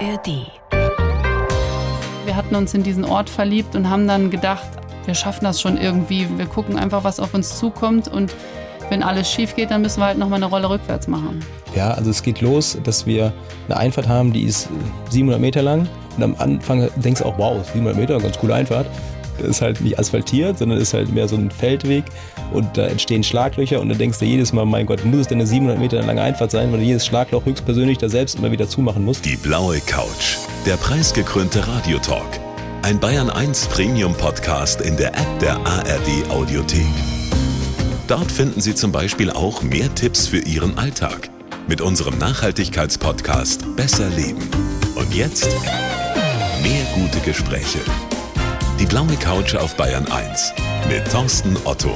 ARD. Wir hatten uns in diesen Ort verliebt und haben dann gedacht, wir schaffen das schon irgendwie. Wir gucken einfach, was auf uns zukommt und wenn alles schief geht, dann müssen wir halt nochmal eine Rolle rückwärts machen. Ja, also es geht los, dass wir eine Einfahrt haben, die ist 700 Meter lang. Und am Anfang denkst du auch, wow, 700 Meter, ganz coole Einfahrt. Ist halt nicht asphaltiert, sondern ist halt mehr so ein Feldweg und da entstehen Schlaglöcher und dann denkst du jedes Mal, mein Gott, muss es denn eine 700 Meter lange Einfahrt sein, weil du jedes Schlagloch höchstpersönlich da selbst immer wieder zumachen musst. Die blaue Couch, der preisgekrönte Radiotalk. Ein Bayern 1 Premium Podcast in der App der ARD Audiothek. Dort finden Sie zum Beispiel auch mehr Tipps für Ihren Alltag mit unserem Nachhaltigkeitspodcast Besser Leben. Und jetzt mehr gute Gespräche. Die blaue Couch auf Bayern 1 mit Thorsten Otto.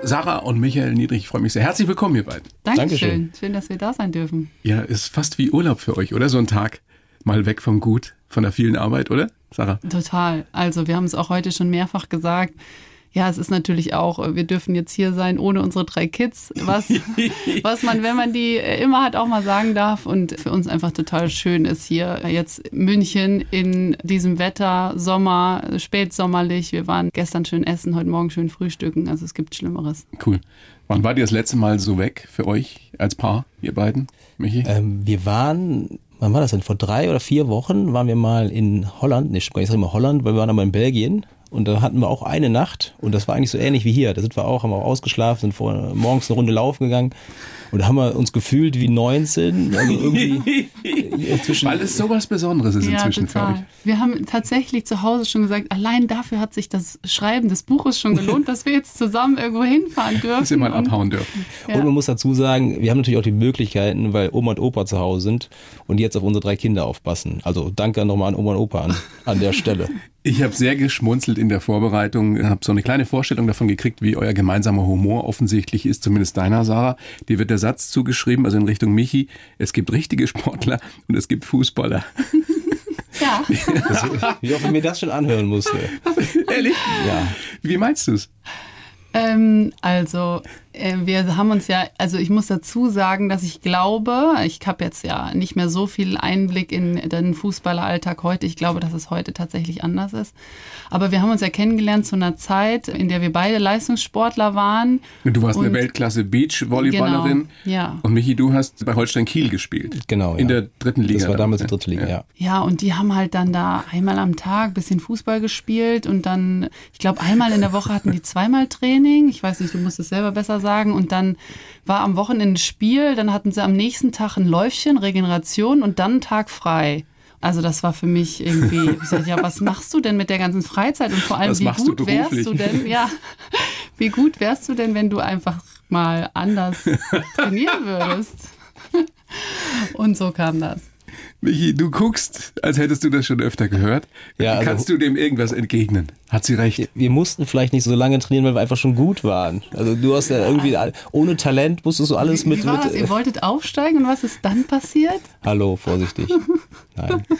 Sarah und Michael Niedrich, ich freue mich sehr. Herzlich willkommen, ihr beiden. Dankeschön. Dankeschön. Schön, dass wir da sein dürfen. Ja, ist fast wie Urlaub für euch, oder? So ein Tag mal weg vom Gut, von der vielen Arbeit, oder? Sarah? Total. Also wir haben es auch heute schon mehrfach gesagt. Ja, es ist natürlich auch, wir dürfen jetzt hier sein ohne unsere drei Kids, was, was man, wenn man die immer hat, auch mal sagen darf. Und für uns einfach total schön ist hier jetzt München in diesem Wetter, Sommer, spätsommerlich. Wir waren gestern schön essen, heute Morgen schön frühstücken. Also es gibt Schlimmeres. Cool. Wann war ihr das letzte Mal so weg für euch als Paar, ihr beiden, Michi? Ähm, wir waren, wann war das denn? Vor drei oder vier Wochen waren wir mal in Holland, ne, ich sage immer Holland, weil wir waren aber in Belgien und da hatten wir auch eine Nacht und das war eigentlich so ähnlich wie hier. Da sind wir auch, haben wir auch ausgeschlafen, sind vor, morgens eine Runde laufen gegangen und da haben wir uns gefühlt wie 19. Also irgendwie inzwischen Weil es sowas Besonderes ist inzwischen für euch. Wir haben tatsächlich zu Hause schon gesagt, allein dafür hat sich das Schreiben des Buches schon gelohnt, dass wir jetzt zusammen irgendwo hinfahren dürfen. Dass ihr mal Und- abhauen dürfen. Ja. Und man muss dazu sagen, wir haben natürlich auch die Möglichkeiten, weil Oma und Opa zu Hause sind und jetzt auf unsere drei Kinder aufpassen. Also danke nochmal an Oma und Opa an, an der Stelle. Ich habe sehr geschmunzelt in der Vorbereitung, habe so eine kleine Vorstellung davon gekriegt, wie euer gemeinsamer Humor offensichtlich ist, zumindest deiner, Sarah. Dir wird der Satz zugeschrieben, also in Richtung Michi, es gibt richtige Sportler und es gibt Fußballer. Ja. Wie oft ich mir das schon anhören musste. Ehrlich? Ja. Wie meinst du es? Ähm, also, wir haben uns ja, also ich muss dazu sagen, dass ich glaube, ich habe jetzt ja nicht mehr so viel Einblick in den Fußballeralltag heute. Ich glaube, dass es heute tatsächlich anders ist. Aber wir haben uns ja kennengelernt zu einer Zeit, in der wir beide Leistungssportler waren. Du warst eine Und- Weltklasse Beach-Volleyballerin. Genau, ja. Und Michi, du hast bei Holstein Kiel gespielt. Genau, In ja. der dritten Liga. Das war damals die dritte Liga, ja. Ja, und die haben halt dann da einmal am Tag bisschen Fußball gespielt und dann, ich glaube, einmal in der Woche hatten die zweimal Training. Ich weiß nicht, du musst es selber besser sagen. Und dann war am Wochenende ein Spiel, dann hatten sie am nächsten Tag ein Läufchen, Regeneration und dann einen Tag frei. Also das war für mich irgendwie, ich sag, ja, was machst du denn mit der ganzen Freizeit und vor allem, Was wie machst du gut wärst du denn, ja, wie gut wärst du denn, wenn du einfach mal anders trainieren würdest? Und so kam das. Michi, du guckst, als hättest du das schon öfter gehört. Ja, also- Kannst du dem irgendwas entgegnen? Hat sie recht? Wir mussten vielleicht nicht so lange trainieren, weil wir einfach schon gut waren. Also du hast ja irgendwie, ohne Talent musstest du alles mit, Wie war mit das? Ihr wolltet aufsteigen und was ist dann passiert? Hallo, vorsichtig. Nein.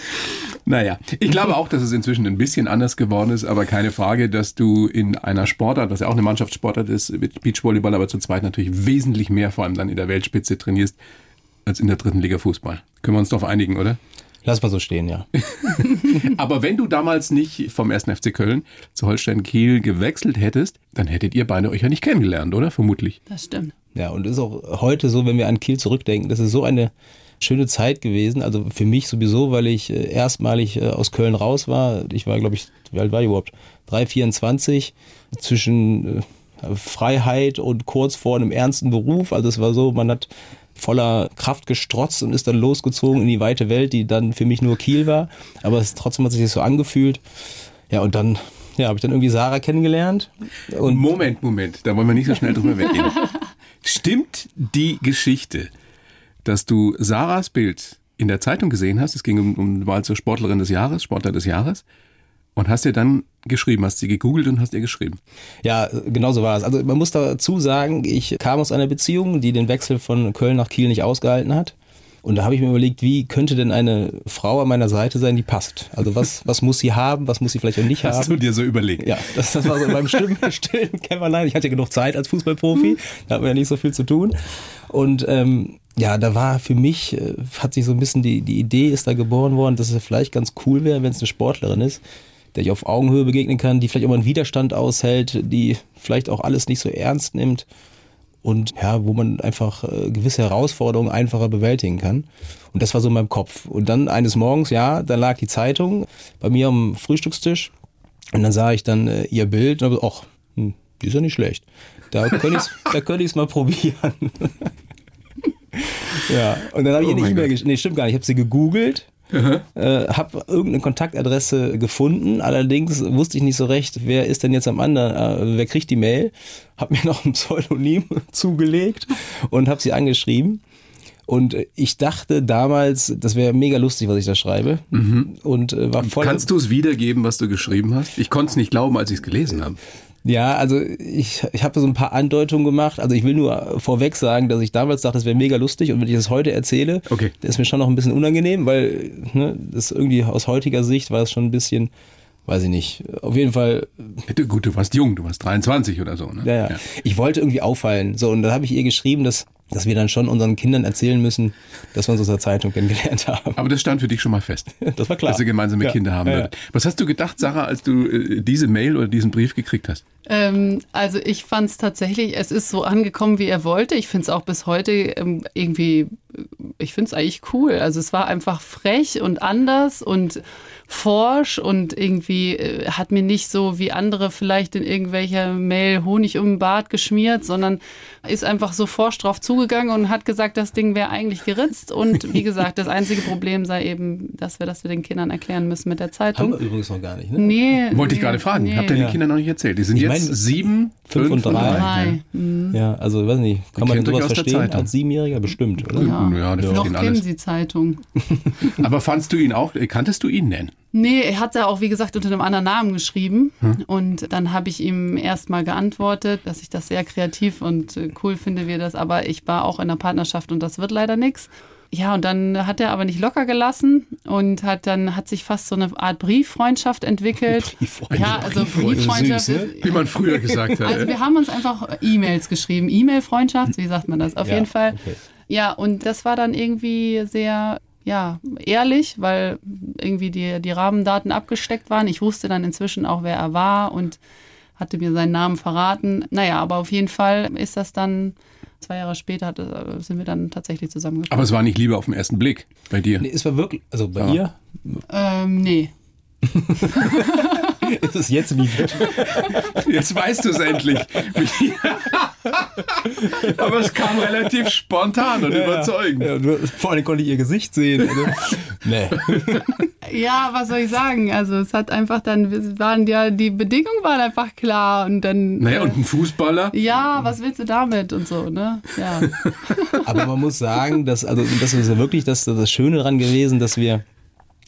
Naja, ich glaube auch, dass es inzwischen ein bisschen anders geworden ist, aber keine Frage, dass du in einer Sportart, was ja auch eine Mannschaftssportart ist, mit Beachvolleyball, aber zu zweit natürlich wesentlich mehr, vor allem dann in der Weltspitze trainierst, als in der dritten Liga Fußball. Können wir uns darauf einigen, oder? Lass mal so stehen, ja. Aber wenn du damals nicht vom 1. FC Köln zu Holstein Kiel gewechselt hättest, dann hättet ihr beide euch ja nicht kennengelernt, oder? Vermutlich. Das stimmt. Ja, und es ist auch heute so, wenn wir an Kiel zurückdenken, das ist so eine schöne Zeit gewesen. Also für mich sowieso, weil ich äh, erstmalig äh, aus Köln raus war. Ich war, glaube ich, wie alt war ich überhaupt? 3, 24 zwischen äh, Freiheit und kurz vor einem ernsten Beruf. Also es war so, man hat voller Kraft gestrotzt und ist dann losgezogen in die weite Welt, die dann für mich nur Kiel war. Aber es trotzdem hat sich das so angefühlt. Ja, und dann ja, habe ich dann irgendwie Sarah kennengelernt. Und Moment, Moment, da wollen wir nicht so schnell drüber weggehen. Stimmt die Geschichte, dass du Sarahs Bild in der Zeitung gesehen hast? Es ging um, um Wahl zur Sportlerin des Jahres, Sportler des Jahres. Und hast dir dann geschrieben, hast sie gegoogelt und hast ihr geschrieben. Ja, genau so war es. Also man muss dazu sagen, ich kam aus einer Beziehung, die den Wechsel von Köln nach Kiel nicht ausgehalten hat. Und da habe ich mir überlegt, wie könnte denn eine Frau an meiner Seite sein, die passt? Also was, was muss sie haben, was muss sie vielleicht auch nicht Hast du haben? dir so überlegt? Ja, das, das war so in meinem stillen, stillen Kämmerlein. Ich hatte ja genug Zeit als Fußballprofi, da hat man ja nicht so viel zu tun. Und ähm, ja, da war für mich, äh, hat sich so ein bisschen die, die Idee ist da geboren worden, dass es vielleicht ganz cool wäre, wenn es eine Sportlerin ist, der ich auf Augenhöhe begegnen kann, die vielleicht auch mal einen Widerstand aushält, die vielleicht auch alles nicht so ernst nimmt und ja, wo man einfach äh, gewisse Herausforderungen einfacher bewältigen kann. Und das war so in meinem Kopf. Und dann eines Morgens, ja, da lag die Zeitung bei mir am Frühstückstisch und dann sah ich dann äh, ihr Bild und habe ach, hm, die ist ja nicht schlecht. Da könnte ich es mal probieren. ja, und dann habe ich Oh ihr E-Mail Gott. geschrieben. Nee, stimmt gar nicht. Ich habe sie gegoogelt äh, habe irgendeine Kontaktadresse gefunden, allerdings wusste ich nicht so recht, wer ist denn jetzt am anderen, äh, wer kriegt die Mail, habe mir noch ein Pseudonym zugelegt und habe sie angeschrieben. Und ich dachte damals, das wäre mega lustig, was ich da schreibe. Und äh, war voll. Kannst du es wiedergeben, was du geschrieben hast? Ich konnte es nicht glauben, als ich es gelesen habe. Ja, also ich, ich habe so ein paar Andeutungen gemacht. Also ich will nur vorweg sagen, dass ich damals dachte, das wäre mega lustig und wenn ich das heute erzähle, Okay. ist mir schon noch ein bisschen unangenehm, weil ne, das irgendwie aus heutiger Sicht war es schon ein bisschen, weiß ich nicht. Auf jeden Fall, Gut, du warst jung, du warst 23 oder so. Ne? ja, ja. Ich wollte irgendwie auffallen. So, und da habe ich ihr geschrieben, dass, dass wir dann schon unseren Kindern erzählen müssen, dass wir uns aus der Zeitung kennengelernt haben. Aber das stand für dich schon mal fest. Das war klar. Dass ihr gemeinsame Ja, Kinder haben ja, würdet. Was hast du gedacht, Sarah, als du äh, diese Mail oder diesen Brief gekriegt hast? Ähm, also ich fand es tatsächlich, es ist so angekommen, wie er wollte. Ich finde es auch bis heute ähm, irgendwie, äh, ich finde es eigentlich cool. Also es war einfach frech und anders und forsch und irgendwie äh, hat mir nicht so wie andere vielleicht in irgendwelcher Mail Honig um den Bart geschmiert, sondern ist einfach so forsch drauf zugegangen und hat gesagt, das Ding wäre eigentlich geritzt. Und wie gesagt, das einzige Problem sei eben, dass wir das wir den Kindern erklären müssen mit der Haben Zeitung. wir übrigens noch gar nicht, ne? Nee. Wollte ich nee, gerade fragen. nee. Habt ihr Ja. den Kindern noch nicht erzählt? Die sind Ich jetzt meine, sieben, fünf und drei. Drei. Ja, also weiß nicht, kann man sowas verstehen Zeitung. als Siebenjähriger bestimmt, oder? Ja, ja, das Noch verstehen kennen alles. Sie Zeitung. Aber fandst du ihn auch, kanntest du ihn denn? Nee, er hat ja auch, wie gesagt, unter einem anderen Namen geschrieben. Hm. Und dann habe ich ihm erstmal geantwortet, dass ich das sehr kreativ und äh, cool finde, wie er das. Aber ich war auch in einer Partnerschaft und das wird leider nichts. Ja, und dann hat er aber nicht locker gelassen und hat dann hat sich fast so eine Art Brieffreundschaft entwickelt. Brieffreundschaft. Ja, also Brieffreundschaft. Süß, ne? ist- Wie man früher gesagt hat. Also äh. wir haben uns einfach E-Mails geschrieben. E-Mail-Freundschaft, wie sagt man das? Auf Ja, jeden Fall. okay. Ja, und das war dann irgendwie sehr, ja, ehrlich, weil irgendwie die, die Rahmendaten abgesteckt waren. Ich wusste dann inzwischen auch, wer er war und hatte mir seinen Namen verraten. Naja, aber auf jeden Fall ist das dann, zwei Jahre später äh, sind wir dann tatsächlich zusammengekommen. Aber es war nicht Liebe auf den ersten Blick bei dir. Nee, es war wirklich, also bei Ja. ihr Ähm, nee. ist es jetzt Liebe. Jetzt weißt du es endlich. Aber es kam relativ spontan und überzeugend. Ja, du, vor allem konnte ich ihr Gesicht sehen. Also, nee. Ja, was soll ich sagen? Also es hat einfach dann, es waren ja, die Bedingungen waren einfach klar und dann. Naja, äh, und ein Fußballer? ja, was willst du damit und so, ne? Ja. Aber man muss sagen, dass, also, das ist ja wirklich das, das Schöne daran gewesen, dass wir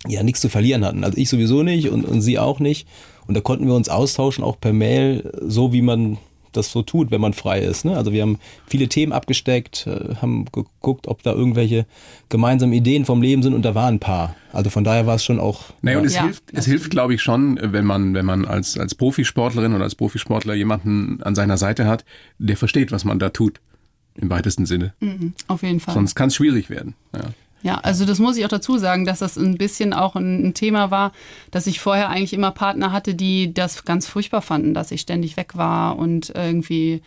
ja nichts zu verlieren hatten. Also ich sowieso nicht und, und sie auch nicht. Und da konnten wir uns austauschen, auch per Mail, so wie man das so tut, wenn man frei ist. Ne? Also wir haben viele Themen abgesteckt, äh, haben geguckt, ob da irgendwelche gemeinsamen Ideen vom Leben sind und da waren ein paar. Also von daher war es schon auch. Naja, und es Ja. hilft, es hilft, glaube ich, schon, wenn man, wenn man als, als Profisportlerin oder als Profisportler jemanden an seiner Seite hat, der versteht, was man da tut. Im weitesten Sinne. Auf jeden Fall. Sonst kann es schwierig werden. Ja. Ja, also das muss ich auch dazu sagen, dass das ein bisschen auch ein, ein Thema war, dass ich vorher eigentlich immer Partner hatte, die das ganz furchtbar fanden, dass ich ständig weg war und irgendwie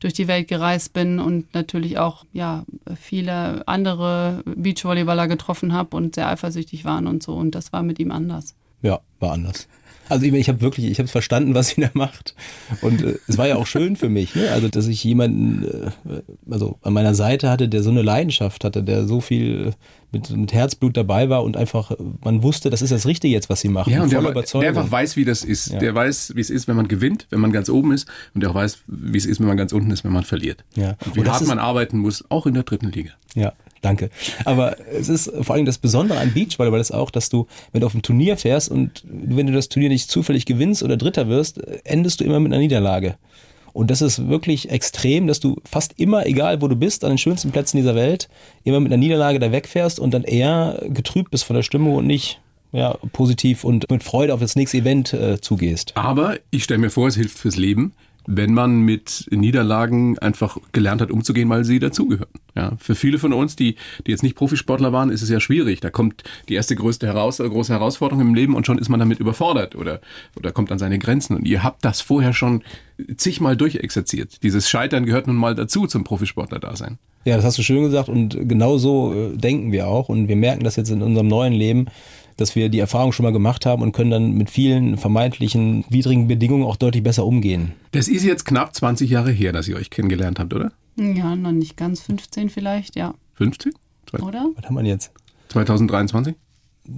durch die Welt gereist bin und natürlich auch ja viele andere Beachvolleyballer getroffen habe und sehr eifersüchtig waren und so und das war mit ihm anders. Ja, war anders. Also ich, meine, ich habe wirklich, ich habe verstanden, was sie da macht. Und äh, es war ja auch schön für mich, ne? also dass ich jemanden äh, also an meiner Seite hatte, der so eine Leidenschaft hatte, der so viel mit, mit Herzblut dabei war und einfach, man wusste, das ist das Richtige jetzt, was sie machen. Ja, und der, der einfach weiß, wie das ist. Ja. Der weiß, wie es ist, wenn man gewinnt, wenn man ganz oben ist. Und der auch weiß, wie es ist, wenn man ganz unten ist, wenn man verliert. Ja. Und wie Und hart man arbeiten muss, auch in der dritten Liga. Ja, danke. Aber es ist vor allem das Besondere an Beachvolleyball ist auch, dass du, wenn du auf ein Turnier fährst und wenn du das Turnier nicht zufällig gewinnst oder Dritter wirst, endest du immer mit einer Niederlage. Und das ist wirklich extrem, dass du fast immer, egal wo du bist, an den schönsten Plätzen dieser Welt, immer mit einer Niederlage da wegfährst und dann eher getrübt bist von der Stimmung und nicht ja, positiv und mit Freude auf das nächste Event äh, zugehst. Aber ich stelle mir vor, es hilft fürs Leben, wenn man mit Niederlagen einfach gelernt hat, umzugehen, weil sie dazugehören. Ja, für viele von uns, die, die jetzt nicht Profisportler waren, ist es ja schwierig. Da kommt die erste größte heraus, große Herausforderung im Leben und schon ist man damit überfordert oder, oder kommt an seine Grenzen. Und ihr habt das vorher schon zigmal durchexerziert. Dieses Scheitern gehört nun mal dazu zum Profisportler-Dasein. Ja, das hast du schön gesagt und genau so äh, denken wir auch und wir merken das jetzt in unserem neuen Leben, dass wir die Erfahrung schon mal gemacht haben und können dann mit vielen vermeintlichen widrigen Bedingungen auch deutlich besser umgehen. Das ist jetzt knapp 20 Jahre her, dass ihr euch kennengelernt habt, oder? Ja, noch nicht ganz 15 vielleicht, ja. 15? Oder? Was haben wir jetzt? 2023?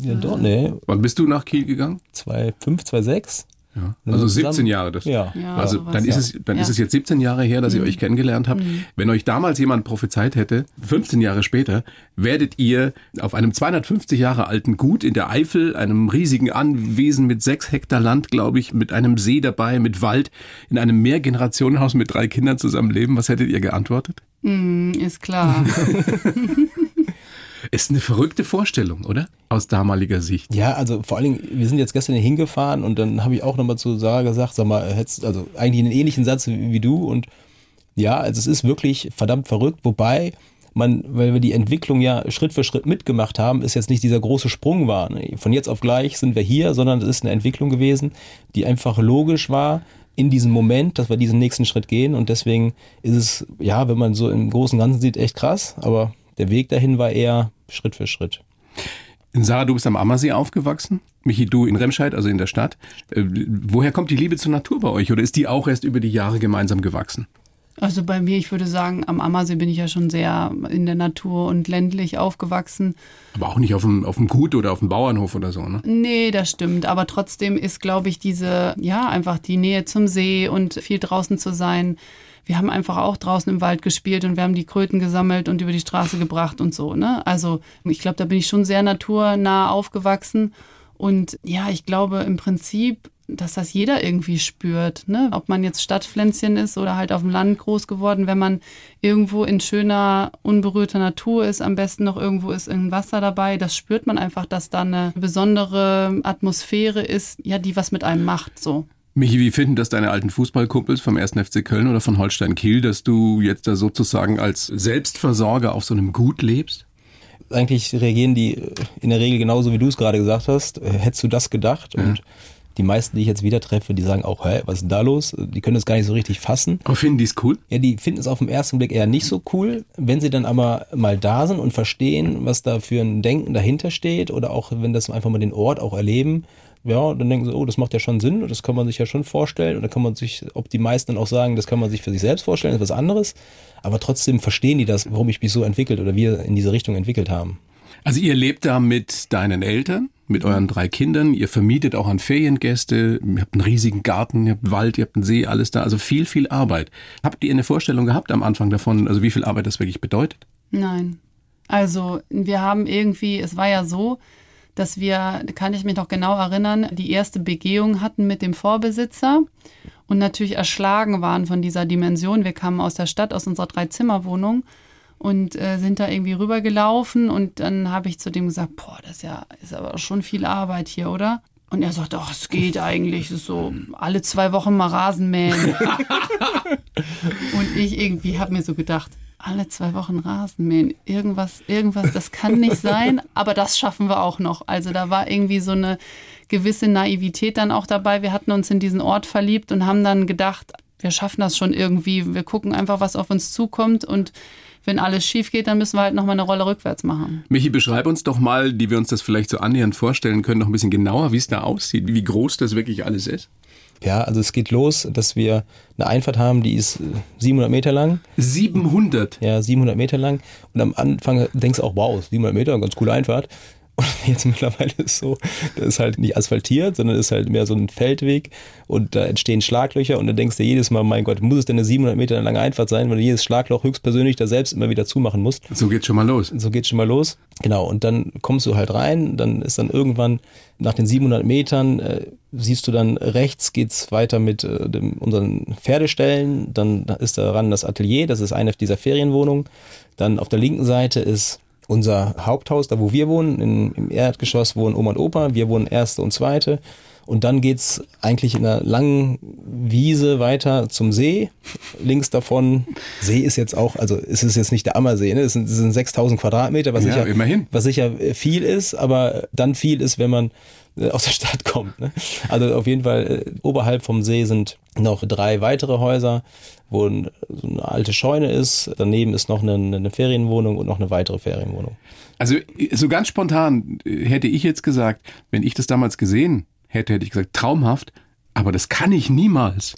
Ja, doch, nee. Wann bist du nach Kiel gegangen? 2,5, 2,6? Ja. Also 17 Jahre. Das, Ja. Also dann ist es dann Ja. ist es jetzt 17 Jahre her, dass ihr euch kennengelernt habt. Wenn euch damals jemand prophezeit hätte, 15 Jahre später werdet ihr auf einem 250 Jahre alten Gut in der Eifel, einem riesigen Anwesen mit sechs Hektar Land, glaube ich, mit einem See dabei, mit Wald, in einem Mehrgenerationenhaus mit drei Kindern zusammenleben. Was hättet ihr geantwortet? Hm, ist klar. Ist eine verrückte Vorstellung, oder? Aus damaliger Sicht. Ja, also vor allen Dingen, wir sind jetzt gestern hingefahren und dann habe ich auch nochmal zu Sarah gesagt, sag mal, hättest also eigentlich einen ähnlichen Satz wie, wie du und ja, also es ist wirklich verdammt verrückt, wobei man, weil wir die Entwicklung ja Schritt für Schritt mitgemacht haben, ist jetzt nicht dieser große Sprung war. Von jetzt auf gleich sind wir hier, sondern es ist eine Entwicklung gewesen, die einfach logisch war in diesem Moment, dass wir diesen nächsten Schritt gehen und deswegen ist es, ja, wenn man so im Großen und Ganzen sieht, echt krass, aber der Weg dahin war eher Schritt für Schritt. Sarah, du bist am Ammersee aufgewachsen. Michi, du in Remscheid, also in der Stadt. Äh, woher kommt die Liebe zur Natur bei euch? Oder ist die auch erst über die Jahre gemeinsam gewachsen? Also bei mir, ich würde sagen, am Ammersee bin ich ja schon sehr in der Natur und ländlich aufgewachsen. Aber auch nicht auf dem, auf dem Gut oder auf dem Bauernhof oder so, ne? Nee, das stimmt. Aber trotzdem ist, glaube ich, diese, ja, einfach die Nähe zum See und viel draußen zu sein. Wir haben einfach auch draußen im Wald gespielt und wir haben die Kröten gesammelt und über die Straße gebracht und so, ne? Also ich glaube, da bin ich schon sehr naturnah aufgewachsen. Und ja, ich glaube im Prinzip, dass das jeder irgendwie spürt, ne? Ob man jetzt Stadtpflänzchen ist oder halt auf dem Land groß geworden, wenn man irgendwo in schöner, unberührter Natur ist, am besten noch irgendwo ist irgendein Wasser dabei, das spürt man einfach, dass da eine besondere Atmosphäre ist, ja, die was mit einem macht, so. Michi, wie finden das deine alten Fußballkumpels vom 1. FC Köln oder von Holstein Kiel, dass du jetzt da sozusagen als Selbstversorger auf so einem Gut lebst? eigentlich reagieren die in der Regel genauso, wie du es gerade gesagt hast. Äh, Hättest du das gedacht? Und die meisten, die ich jetzt wieder treffe, die sagen auch, hä, was ist da los? Die können das gar nicht so richtig fassen. Aber finden die es cool? Ja, die finden es auf den ersten Blick eher nicht so cool. Wenn sie dann aber mal da sind und verstehen, was da für ein Denken dahinter steht oder auch wenn das einfach mal den Ort auch erleben, ja, dann denken sie, oh, das macht ja schon Sinn und das kann man sich ja schon vorstellen. Und dann kann man sich, ob die meisten dann auch sagen, das kann man sich für sich selbst vorstellen, ist was anderes. Aber trotzdem verstehen die das, warum ich mich so entwickelt oder wir in diese Richtung entwickelt haben. Also ihr lebt da mit deinen Eltern, mit euren drei Kindern, ihr vermietet auch an Feriengäste, ihr habt einen riesigen Garten, ihr habt einen Wald, ihr habt einen See, alles da, also viel, viel Arbeit. Habt ihr eine Vorstellung gehabt am Anfang davon, also wie viel Arbeit das wirklich bedeutet? Nein. Also wir haben irgendwie, es war ja so, dass wir, kann ich mich noch genau erinnern, die erste Begehung hatten mit dem Vorbesitzer und natürlich erschlagen waren von dieser Dimension. Wir kamen aus der Stadt, aus unserer Dreizimmerwohnung und äh, sind da irgendwie rübergelaufen und dann habe ich zu dem gesagt, boah, das ist ja ist aber schon viel Arbeit hier, oder? Und er sagt, ach, es geht eigentlich, es ist so alle zwei Wochen mal Rasen mähen. und ich irgendwie habe mir so gedacht, alle zwei Wochen Rasen mähen, irgendwas, irgendwas, das kann nicht sein, aber das schaffen wir auch noch. Also da war irgendwie so eine gewisse Naivität dann auch dabei. Wir hatten uns in diesen Ort verliebt und haben dann gedacht, wir schaffen das schon irgendwie. Wir gucken einfach, was auf uns zukommt und wenn alles schief geht, dann müssen wir halt nochmal eine Rolle rückwärts machen. Michi, beschreib uns doch mal, die wir uns das vielleicht so annähernd vorstellen können, noch ein bisschen genauer, wie es da aussieht, wie groß das wirklich alles ist. Ja, also es geht los, dass wir eine Einfahrt haben, die ist äh, 700 Meter lang. 700. Ja, 700 Meter lang. Und am Anfang denkst du auch, wow, 700 Meter, ganz coole Einfahrt. Und jetzt mittlerweile ist es so, das ist halt nicht asphaltiert, sondern ist halt mehr so ein Feldweg und da entstehen Schlaglöcher und dann denkst du jedes Mal, mein Gott, muss es denn eine 700 Meter lange Einfahrt sein, weil du jedes Schlagloch höchstpersönlich da selbst immer wieder zumachen musst. So geht's schon mal los. So geht's schon mal los. Genau, und dann kommst du halt rein, dann ist dann irgendwann nach den 700 Metern, äh, siehst du dann rechts geht's weiter mit äh, dem, unseren Pferdeställen, dann ist daran das Atelier, das ist eine dieser Ferienwohnungen. Dann auf der linken Seite ist unser Haupthaus, da wo wir wohnen, in, im Erdgeschoss wohnen Oma und Opa, wir wohnen erste und zweite. Und dann geht's eigentlich in einer langen Wiese weiter zum See. Links davon, See ist jetzt auch, also es ist jetzt nicht der Ammersee, ne? es, sind, es sind 6000 Quadratmeter, was, Ja, sicher, immerhin. was sicher viel ist, aber dann viel ist, wenn man äh, aus der Stadt kommt. Ne? Also auf jeden Fall äh, oberhalb vom See sind noch drei weitere Häuser, wo so eine alte Scheune ist. Daneben ist noch eine, eine Ferienwohnung und noch eine weitere Ferienwohnung. Also so ganz spontan hätte ich jetzt gesagt, wenn ich das damals gesehen hätte, hätte ich gesagt, traumhaft, aber das kann ich niemals.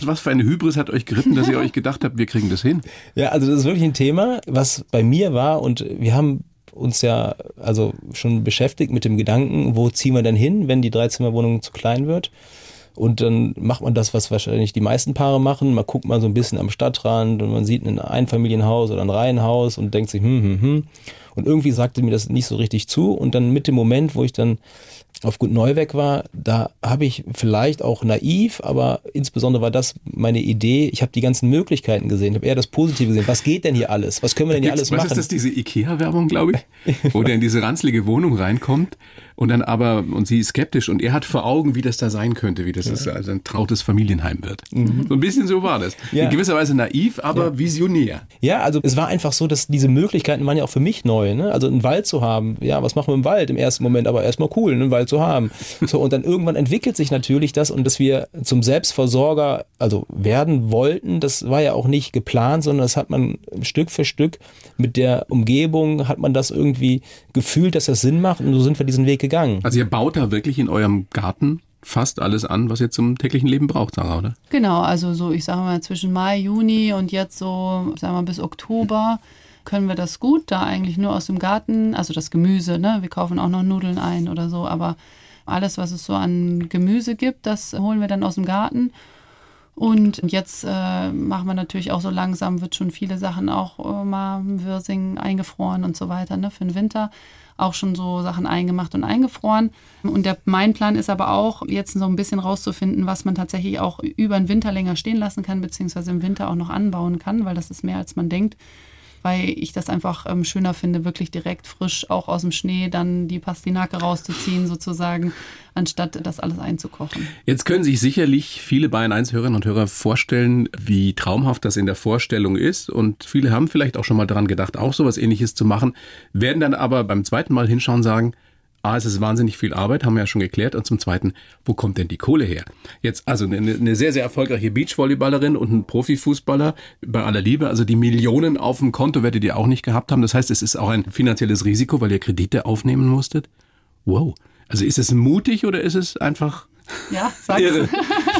Was für eine Hybris hat euch geritten, dass ihr euch gedacht habt, wir kriegen das hin? Ja, also das ist wirklich ein Thema, was bei mir war und wir haben uns ja also schon beschäftigt mit dem Gedanken, wo ziehen wir denn hin, wenn die Dreizimmerwohnung zu klein wird? Und dann macht man das, was wahrscheinlich die meisten Paare machen. Man guckt mal so ein bisschen am Stadtrand und man sieht ein Einfamilienhaus oder ein Reihenhaus und denkt sich, hm, hm, hm. Und irgendwie sagte mir das nicht so richtig zu. Und dann mit dem Moment, wo ich dann auf Gut Neuweg war, da habe ich vielleicht auch naiv, aber insbesondere war das meine Idee. Ich habe die ganzen Möglichkeiten gesehen, ich habe eher das Positive gesehen. Was geht denn hier alles? Was können wir denn hier alles was machen? ist das, diese Ikea-Werbung, glaube ich? Wo der in diese ranzlige Wohnung reinkommt und dann aber, und sie ist skeptisch und er hat vor Augen, wie das da sein könnte, wie das ist, also ein trautes Familienheim wird. So ein bisschen so war das. Ja. In gewisser Weise naiv, aber visionär. Ja, also es war einfach so, dass diese Möglichkeiten waren ja auch für mich neu. Ne? Also einen Wald zu haben, ja, was machen wir im Wald im ersten Moment, aber erstmal cool, einen Wald zu haben. So, und dann irgendwann entwickelt sich natürlich das und dass wir zum Selbstversorger, also werden wollten, das war ja auch nicht geplant, sondern das hat man Stück für Stück mit der Umgebung, hat man das irgendwie gefühlt, dass das Sinn macht und so sind wir diesen Weg gegangen. Also ihr baut da wirklich in eurem Garten fast alles an, was ihr zum täglichen Leben braucht, Sarah, oder? Genau, also so, ich sage mal, zwischen Mai, Juni und jetzt so, sagen wir mal, bis Oktober können wir das gut, da eigentlich nur aus dem Garten, also das Gemüse, ne? Wir kaufen auch noch Nudeln ein oder so, aber alles, was es so an Gemüse gibt, das holen wir dann aus dem Garten. Und jetzt äh, machen wir natürlich auch so langsam, wird schon viele Sachen auch äh, mal Wirsing eingefroren und so weiter, ne, für den Winter. Auch schon so Sachen eingemacht und eingefroren. Und der, mein Plan ist aber auch, jetzt so ein bisschen rauszufinden, was man tatsächlich auch über den Winter länger stehen lassen kann, beziehungsweise im Winter auch noch anbauen kann, weil das ist mehr als man denkt weil ich das einfach ähm, schöner finde, wirklich direkt frisch auch aus dem Schnee dann die Pastinake rauszuziehen sozusagen, anstatt das alles einzukochen. Jetzt können sich sicherlich viele Bayern 1 Hörerinnen und Hörer vorstellen, wie traumhaft das in der Vorstellung ist. Und viele haben vielleicht auch schon mal daran gedacht, auch sowas ähnliches zu machen, werden dann aber beim zweiten Mal hinschauen sagen, A, es ist wahnsinnig viel Arbeit, haben wir ja schon geklärt. Und zum Zweiten, wo kommt denn die Kohle her? Jetzt, also eine, eine sehr, sehr erfolgreiche Beachvolleyballerin und ein Profifußballer, bei aller Liebe, also die Millionen auf dem Konto werdet ihr auch nicht gehabt haben. Das heißt, es ist auch ein finanzielles Risiko, weil ihr Kredite aufnehmen musstet. Wow. Also ist es mutig oder ist es einfach Ja, sag's. irre?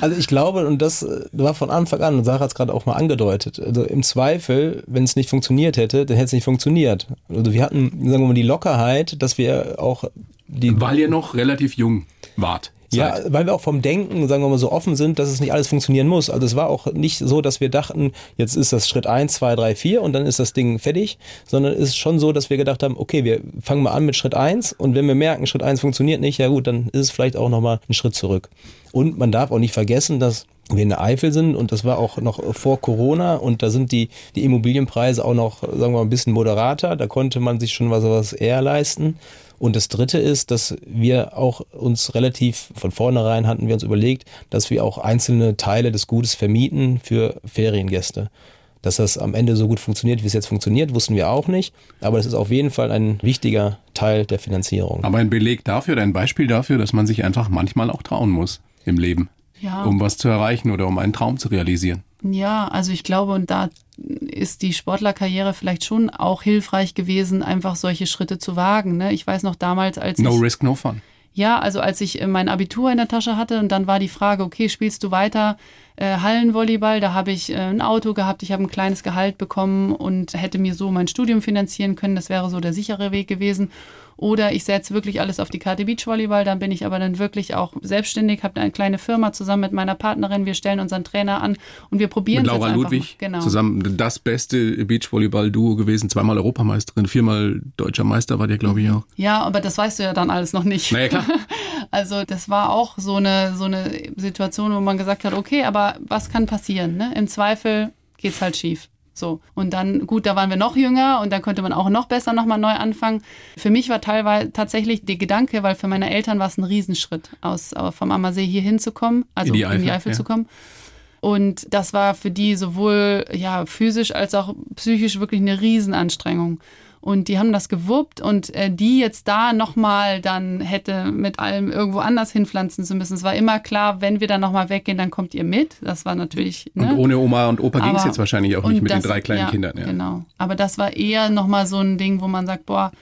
Also ich glaube, und das äh, war von Anfang an, und Sarah hat es gerade auch mal angedeutet, also im Zweifel, wenn es nicht funktioniert hätte, dann hätte es nicht funktioniert. Also wir hatten, sagen wir mal, die Lockerheit, dass wir auch die Weil ihr noch relativ jung wart. Ja, weil wir auch vom Denken, sagen wir mal, so offen sind, dass es nicht alles funktionieren muss. Also es war auch nicht so, dass wir dachten, jetzt ist das Schritt eins, zwei, drei, vier und dann ist das Ding fertig, sondern es ist schon so, dass wir gedacht haben, okay, wir fangen mal an mit Schritt eins und wenn wir merken, Schritt eins funktioniert nicht, ja gut, dann ist es vielleicht auch nochmal ein Schritt zurück. Und man darf auch nicht vergessen, dass wir in der Eifel sind und das war auch noch vor Corona und da sind die, die Immobilienpreise auch noch, sagen wir mal, ein bisschen moderater. Da konnte man sich schon was, was eher leisten. Und das dritte ist, dass wir auch uns relativ von vornherein hatten wir uns überlegt, dass wir auch einzelne Teile des Gutes vermieten für Feriengäste. Dass das am Ende so gut funktioniert, wie es jetzt funktioniert, wussten wir auch nicht. Aber das ist auf jeden Fall ein wichtiger Teil der Finanzierung. Aber ein Beleg dafür, oder ein Beispiel dafür, dass man sich einfach manchmal auch trauen muss im Leben, Ja. um was zu erreichen oder um einen Traum zu realisieren. Ja, also ich glaube, und da ist die Sportlerkarriere vielleicht schon auch hilfreich gewesen, einfach solche Schritte zu wagen. Ne? Ich weiß noch damals, als No ich risk, no fun. Ja, also als ich äh, mein Abitur in der Tasche hatte und dann war die Frage, okay, spielst du weiter äh, Hallenvolleyball? Da habe ich äh, ein Auto gehabt, ich habe ein kleines Gehalt bekommen und hätte mir so mein Studium finanzieren können. Das wäre so der sichere Weg gewesen. Oder ich setze wirklich alles auf die Karte Beachvolleyball, dann bin ich aber dann wirklich auch selbstständig, habe eine kleine Firma zusammen mit meiner Partnerin, wir stellen unseren Trainer an und wir probieren Mit es jetzt Laura einfach Ludwig. Genau. zusammen das beste Beachvolleyball-Duo gewesen, zweimal Europameisterin, viermal deutscher Meister war der, glaube ich, auch. Ja, aber das weißt du ja dann alles noch nicht. Naja, klar. Also das war auch so eine, so eine Situation, wo man gesagt hat, okay, aber was kann passieren? Ne? Im Zweifel geht's halt schief. So. Und dann, gut, da waren wir noch jünger und dann konnte man auch noch besser nochmal neu anfangen. Für mich war teilweise tatsächlich der Gedanke, weil für meine Eltern war es ein Riesenschritt, aus, äh, vom Ammersee hier hinzukommen, also in die Eifel, in die Eifel ja. zu kommen. Und das war für die sowohl ja, physisch als auch psychisch wirklich eine Riesenanstrengung. Und die haben das gewuppt und äh, die jetzt da nochmal dann hätte mit allem irgendwo anders hinpflanzen zu müssen. Es war immer klar, wenn wir dann nochmal weggehen, dann kommt ihr mit. Das war natürlich. Ne? Und ohne Oma und Opa ging es jetzt wahrscheinlich auch nicht mit das, den drei kleinen ja, Kindern. Ja. Genau. Aber das war eher nochmal so ein Ding, wo man sagt, boah,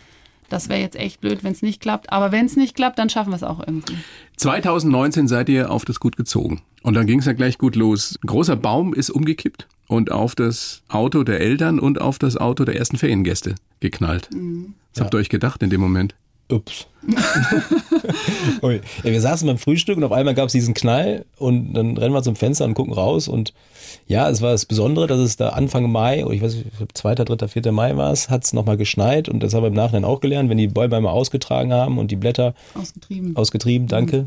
das wäre jetzt echt blöd, wenn es nicht klappt. Aber wenn es nicht klappt, dann schaffen wir es auch irgendwie. 2019 seid ihr auf das Gut gezogen. Und dann ging es ja gleich gut los. Ein großer Baum ist umgekippt und auf das Auto der Eltern und auf das Auto der ersten Feriengäste geknallt. Mhm. Was ja. habt ihr euch gedacht in dem Moment? Ups. ja, wir saßen beim Frühstück und auf einmal gab es diesen Knall und dann rennen wir zum Fenster und gucken raus und ja, es war das Besondere, dass es da Anfang Mai, oder ich weiß nicht, 2., 3., 4. Mai war es, hat es nochmal geschneit und das haben wir im Nachhinein auch gelernt, wenn die Bäume einmal ausgetragen haben und die Blätter ausgetrieben, ausgetrieben danke,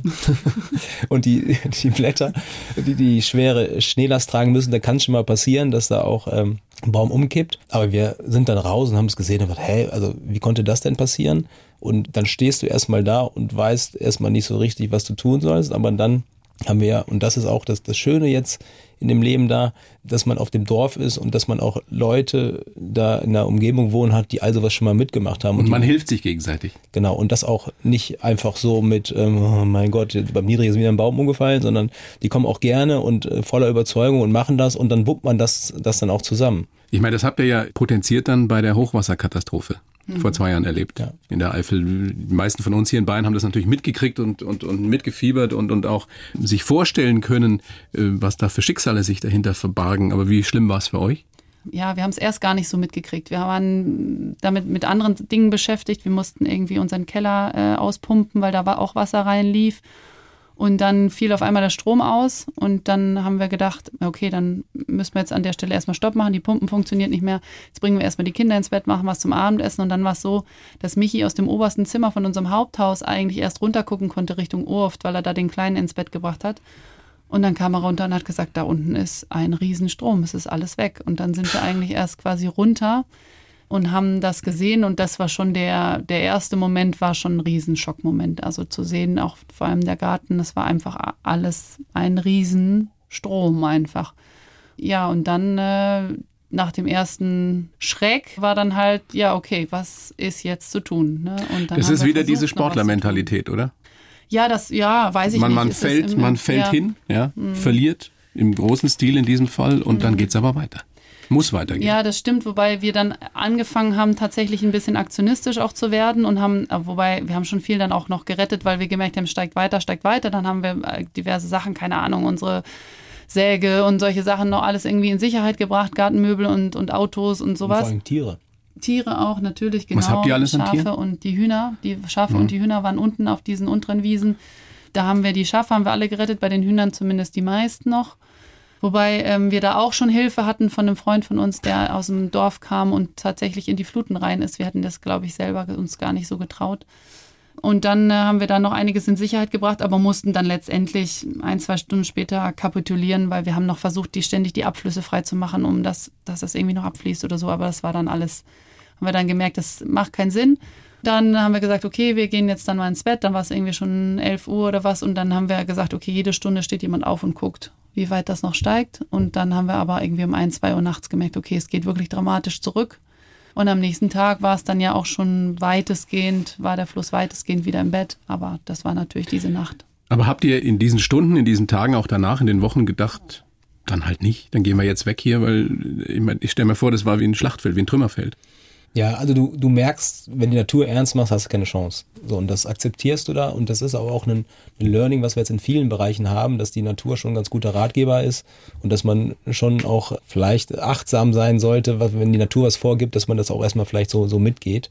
und die, die Blätter, die die schwere Schneelast tragen müssen, da kann es schon mal passieren, dass da auch ähm, ein Baum umkippt. Aber wir sind dann raus und haben es gesehen und gesagt, hey, also wie konnte das denn passieren? Und dann stehst du erstmal da und weißt erstmal nicht so richtig, was du tun sollst, aber dann haben wir, und das ist auch das, das Schöne jetzt in dem Leben da, dass man auf dem Dorf ist und dass man auch Leute da in der Umgebung wohnen hat, die also was schon mal mitgemacht haben. Und, und man die, hilft sich gegenseitig. Genau, und das auch nicht einfach so mit, ähm, oh mein Gott, beim Niedrig ist wieder ein Baum umgefallen, sondern die kommen auch gerne und äh, voller Überzeugung und machen das und dann wuppt man das, das dann auch zusammen. Ich meine, das habt ihr ja potenziert dann bei der Hochwasserkatastrophe vor zwei Jahren erlebt ja. in der Eifel. Die meisten von uns hier in Bayern haben das natürlich mitgekriegt und, und, und mitgefiebert und, und auch sich vorstellen können, äh, was da für Schicksale sich dahinter verbargen. Aber wie schlimm war es für euch? Ja, wir haben es erst gar nicht so mitgekriegt. Wir waren damit mit anderen Dingen beschäftigt. Wir mussten irgendwie unseren Keller äh, auspumpen, weil da war auch Wasser reinlief. Und dann fiel auf einmal der Strom aus und dann haben wir gedacht, okay, dann müssen wir jetzt an der Stelle erstmal Stopp machen, die Pumpen funktionieren nicht mehr. Jetzt bringen wir erstmal die Kinder ins Bett, machen was zum Abendessen und dann war es so, dass Michi aus dem obersten Zimmer von unserem Haupthaus eigentlich erst runtergucken konnte Richtung Urft, weil er da den Kleinen ins Bett gebracht hat. Und dann kam er runter und hat gesagt, da unten ist ein Riesenstrom, es ist alles weg. Und dann sind wir eigentlich erst quasi runter und haben das gesehen und das war schon der, der erste Moment, war schon ein Riesenschockmoment. Also zu sehen, auch vor allem der Garten, das war einfach alles ein Riesenstrom einfach. Ja, und dann äh, nach dem ersten Schreck war dann halt, ja, okay, was ist jetzt zu tun? Ne? Und dann das ist wieder versucht, diese Sportlermentalität, oder? Ja, das, ja, weiß ich man, nicht. Man fällt, man fällt ja. hin, ja, mhm. verliert im großen Stil in diesem Fall und mhm. dann es aber weiter muss weitergehen. Ja, das stimmt, wobei wir dann angefangen haben, tatsächlich ein bisschen aktionistisch auch zu werden und haben, äh, wobei wir haben schon viel dann auch noch gerettet, weil wir gemerkt haben, steigt weiter, steigt weiter. Dann haben wir äh, diverse Sachen, keine Ahnung, unsere Säge und solche Sachen noch alles irgendwie in Sicherheit gebracht, Gartenmöbel und, und Autos und sowas. Und vor allem Tiere. Tiere auch, natürlich, genau. Was habt ihr alles Schafe an Tieren? und die Hühner. Die Schafe mhm. und die Hühner waren unten auf diesen unteren Wiesen. Da haben wir die Schafe, haben wir alle gerettet, bei den Hühnern zumindest die meisten noch. Wobei ähm, wir da auch schon Hilfe hatten von einem Freund von uns, der aus dem Dorf kam und tatsächlich in die Fluten rein ist. Wir hätten das, glaube ich, selber uns gar nicht so getraut. Und dann äh, haben wir da noch einiges in Sicherheit gebracht, aber mussten dann letztendlich ein, zwei Stunden später kapitulieren, weil wir haben noch versucht, die ständig die Abflüsse freizumachen, um das, dass das irgendwie noch abfließt oder so. Aber das war dann alles, haben wir dann gemerkt, das macht keinen Sinn. Dann haben wir gesagt, okay, wir gehen jetzt dann mal ins Bett. Dann war es irgendwie schon 11 Uhr oder was. Und dann haben wir gesagt, okay, jede Stunde steht jemand auf und guckt wie weit das noch steigt. Und dann haben wir aber irgendwie um ein, zwei Uhr nachts gemerkt, okay, es geht wirklich dramatisch zurück. Und am nächsten Tag war es dann ja auch schon weitestgehend, war der Fluss weitestgehend wieder im Bett. Aber das war natürlich diese Nacht. Aber habt ihr in diesen Stunden, in diesen Tagen, auch danach, in den Wochen gedacht, dann halt nicht, dann gehen wir jetzt weg hier, weil ich, mein, ich stelle mir vor, das war wie ein Schlachtfeld, wie ein Trümmerfeld. Ja, also du, du merkst, wenn die Natur ernst machst, hast du keine Chance. So, und das akzeptierst du da und das ist aber auch ein, ein Learning, was wir jetzt in vielen Bereichen haben, dass die Natur schon ein ganz guter Ratgeber ist und dass man schon auch vielleicht achtsam sein sollte, wenn die Natur was vorgibt, dass man das auch erstmal vielleicht so, so mitgeht.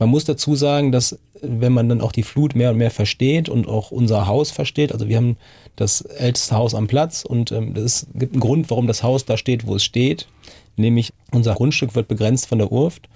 Man muss dazu sagen, dass wenn man dann auch die Flut mehr und mehr versteht und auch unser Haus versteht, also wir haben das älteste Haus am Platz und ähm, gibt einen Grund, warum das Haus da steht, wo es steht, nämlich unser Grundstück wird begrenzt von der Urft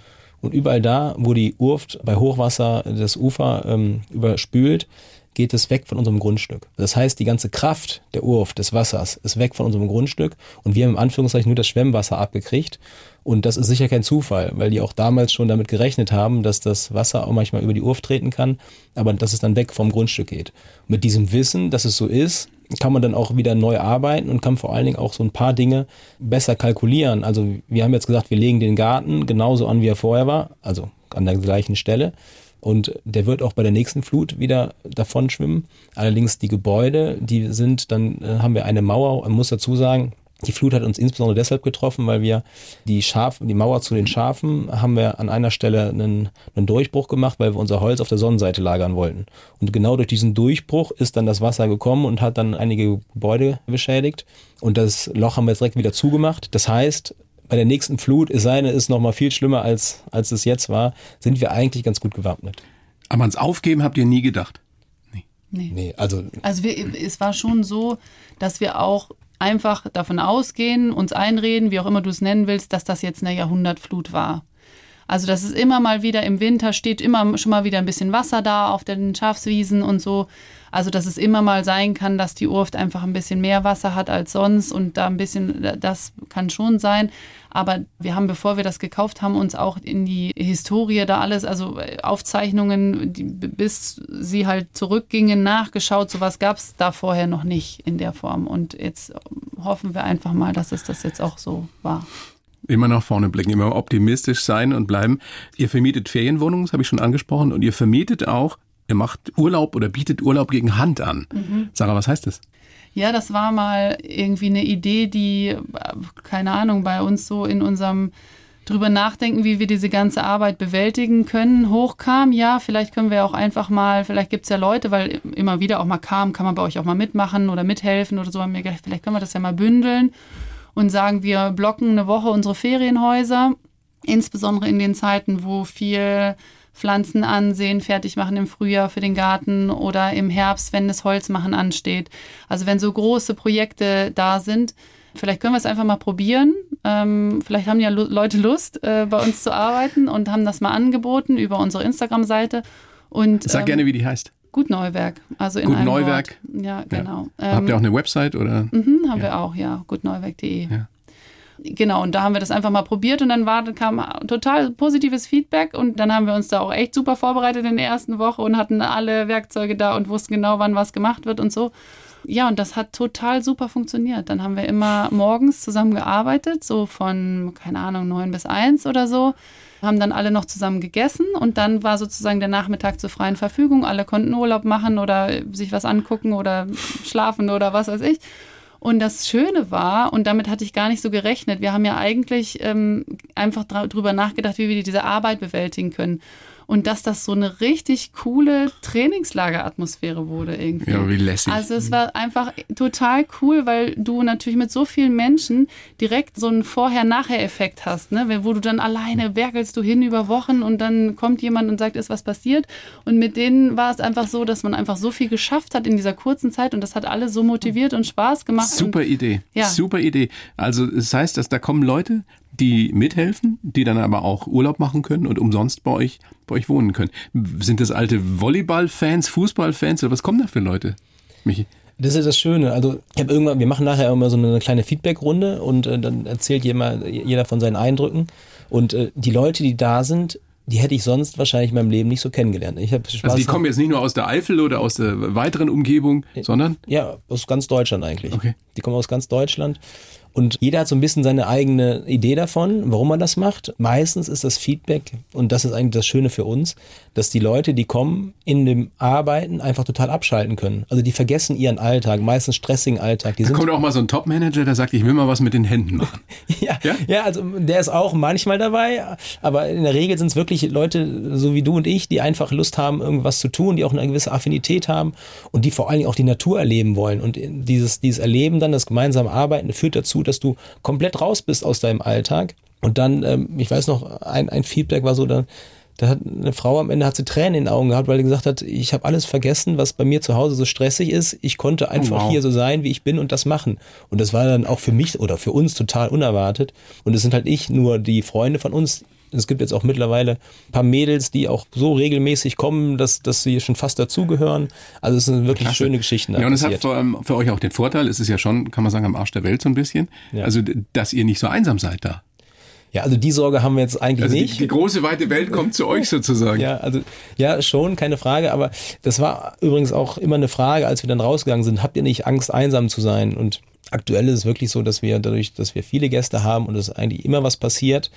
und überall da, wo die Urft bei Hochwasser das Ufer ähm, überspült, geht es weg von unserem Grundstück. Das heißt, die ganze Kraft der Urft, des Wassers, ist weg von unserem Grundstück und wir haben im Anführungszeichen nur das Schwemmwasser abgekriegt. Und das ist sicher kein Zufall, weil die auch damals schon damit gerechnet haben, dass das Wasser auch manchmal über die Urft treten kann, aber dass es dann weg vom Grundstück geht. Mit diesem Wissen, dass es so ist, kann man dann auch wieder neu arbeiten und kann vor allen Dingen auch so ein paar Dinge besser kalkulieren. Also wir haben jetzt gesagt, wir legen den Garten genauso an, wie er vorher war, also an der gleichen Stelle. Und der wird auch bei der nächsten Flut wieder davon schwimmen. Allerdings die Gebäude, die sind, dann äh, haben wir eine Mauer, man muss dazu sagen, die Flut hat uns insbesondere deshalb getroffen, weil wir die Schaf, die Mauer zu den Schafen haben wir an einer Stelle einen, einen Durchbruch gemacht, weil wir unser Holz auf der Sonnenseite lagern wollten. Und genau durch diesen Durchbruch ist dann das Wasser gekommen und hat dann einige Gebäude beschädigt. Und das Loch haben wir jetzt direkt wieder zugemacht. Das heißt, bei der nächsten Flut, es sei denn, ist noch mal viel schlimmer als, als es jetzt war, sind wir eigentlich ganz gut gewappnet. Aber ans Aufgeben habt ihr nie gedacht? Nee. Nee, also Also wir, es war schon so, dass wir auch einfach davon ausgehen, uns einreden, wie auch immer du es nennen willst, dass das jetzt eine Jahrhundertflut war. Also dass es immer mal wieder im Winter steht, immer schon mal wieder ein bisschen Wasser da auf den Schafswiesen und so. Also dass es immer mal sein kann, dass die Urft einfach ein bisschen mehr Wasser hat als sonst und da ein bisschen, das kann schon sein. Aber wir haben, bevor wir das gekauft haben, uns auch in die Historie da alles, also Aufzeichnungen, die, bis sie halt zurückgingen, nachgeschaut. Sowas gab es da vorher noch nicht in der Form. Und jetzt hoffen wir einfach mal, dass es das jetzt auch so war. Immer nach vorne blicken, immer optimistisch sein und bleiben. Ihr vermietet Ferienwohnungen, das habe ich schon angesprochen, und ihr vermietet auch, ihr macht Urlaub oder bietet Urlaub gegen Hand an. Mhm. Sarah, was heißt das? Ja, das war mal irgendwie eine Idee, die, keine Ahnung, bei uns so in unserem drüber nachdenken, wie wir diese ganze Arbeit bewältigen können, hochkam. Ja, vielleicht können wir auch einfach mal, vielleicht gibt es ja Leute, weil immer wieder auch mal kam, kann man bei euch auch mal mitmachen oder mithelfen oder so. Haben wir gedacht, vielleicht können wir das ja mal bündeln und sagen, wir blocken eine Woche unsere Ferienhäuser, insbesondere in den Zeiten, wo viel Pflanzen ansehen, fertig machen im Frühjahr für den Garten oder im Herbst, wenn das Holzmachen ansteht. Also wenn so große Projekte da sind, vielleicht können wir es einfach mal probieren. Ähm, vielleicht haben ja Leute Lust, äh, bei uns zu arbeiten und haben das mal angeboten über unsere Instagram-Seite. Und, Sag ähm, gerne, wie die heißt. Gut Neuwerk, also in Gut einem Neuwerk. Wort. Ja, genau. Ja. Habt ihr auch eine Website oder? Mhm, haben ja. wir auch, ja, gutneuwerk.de. Ja. Genau, und da haben wir das einfach mal probiert und dann war, kam total positives Feedback und dann haben wir uns da auch echt super vorbereitet in der ersten Woche und hatten alle Werkzeuge da und wussten genau, wann was gemacht wird und so. Ja, und das hat total super funktioniert. Dann haben wir immer morgens zusammen gearbeitet, so von, keine Ahnung, neun bis eins oder so. Haben dann alle noch zusammen gegessen und dann war sozusagen der Nachmittag zur freien Verfügung. Alle konnten Urlaub machen oder sich was angucken oder schlafen oder was weiß ich. Und das Schöne war, und damit hatte ich gar nicht so gerechnet, wir haben ja eigentlich ähm, einfach drüber nachgedacht, wie wir diese Arbeit bewältigen können und dass das so eine richtig coole Trainingslageratmosphäre wurde irgendwie. Ja, wie lässig. Also es war einfach total cool, weil du natürlich mit so vielen Menschen direkt so einen Vorher-Nachher-Effekt hast, ne? wo du dann alleine werkelst du hin über Wochen und dann kommt jemand und sagt, ist was passiert. Und mit denen war es einfach so, dass man einfach so viel geschafft hat in dieser kurzen Zeit und das hat alle so motiviert und Spaß gemacht. Super Idee. Ja. Super Idee. Also es das heißt, dass da kommen Leute, die mithelfen, die dann aber auch Urlaub machen können und umsonst bei euch, bei euch wohnen können. Sind das alte Volleyball-Fans, Fußball-Fans oder was kommen da für Leute, Michi? Das ist das Schöne. Also ich habe irgendwann, wir machen nachher immer so eine kleine Feedback-Runde und äh, dann erzählt jeder, jeder von seinen Eindrücken. Und äh, die Leute, die da sind, die hätte ich sonst wahrscheinlich in meinem Leben nicht so kennengelernt. Ich Spaß also die kommen jetzt nicht nur aus der Eifel oder aus der weiteren Umgebung, sondern? Ja, aus ganz Deutschland eigentlich. Okay. Die kommen aus ganz Deutschland. Und jeder hat so ein bisschen seine eigene Idee davon, warum man das macht. Meistens ist das Feedback, und das ist eigentlich das Schöne für uns, dass die Leute, die kommen, in dem Arbeiten einfach total abschalten können. Also die vergessen ihren Alltag, meistens stressigen Alltag. Die da kommt auch mal so ein Top-Manager, der sagt, ich will mal was mit den Händen machen. ja, ja, ja? also der ist auch manchmal dabei, aber in der Regel sind es wirklich Leute, so wie du und ich, die einfach Lust haben, irgendwas zu tun, die auch eine gewisse Affinität haben und die vor allen Dingen auch die Natur erleben wollen. Und dieses, dieses Erleben dann, das gemeinsame Arbeiten, führt dazu, dass du komplett raus bist aus deinem Alltag. Und dann, ähm, ich weiß noch, ein, ein Feedback war so, dann, da hat eine Frau am Ende hat sie Tränen in den Augen gehabt, weil sie gesagt hat, ich habe alles vergessen, was bei mir zu Hause so stressig ist. Ich konnte einfach oh, wow. hier so sein, wie ich bin und das machen. Und das war dann auch für mich oder für uns total unerwartet. Und es sind halt nicht nur die Freunde von uns, Es gibt jetzt auch mittlerweile ein paar Mädels, die auch so regelmäßig kommen, dass, dass sie schon fast dazugehören. Also es sind wirklich Klasse. schöne Geschichten. Ja, und es hat vor allem für euch auch den Vorteil, es ist ja schon, kann man sagen, am Arsch der Welt so ein bisschen. Ja. Also, dass ihr nicht so einsam seid da. Ja, also die Sorge haben wir jetzt eigentlich also nicht. Die, die, große weite Welt kommt zu euch sozusagen. Ja, also ja, schon, keine Frage. Aber das war übrigens auch immer eine Frage, als wir dann rausgegangen sind. Habt ihr nicht Angst, einsam zu sein? Und aktuell ist es wirklich so, dass wir dadurch, dass wir viele Gäste haben und es eigentlich immer was passiert,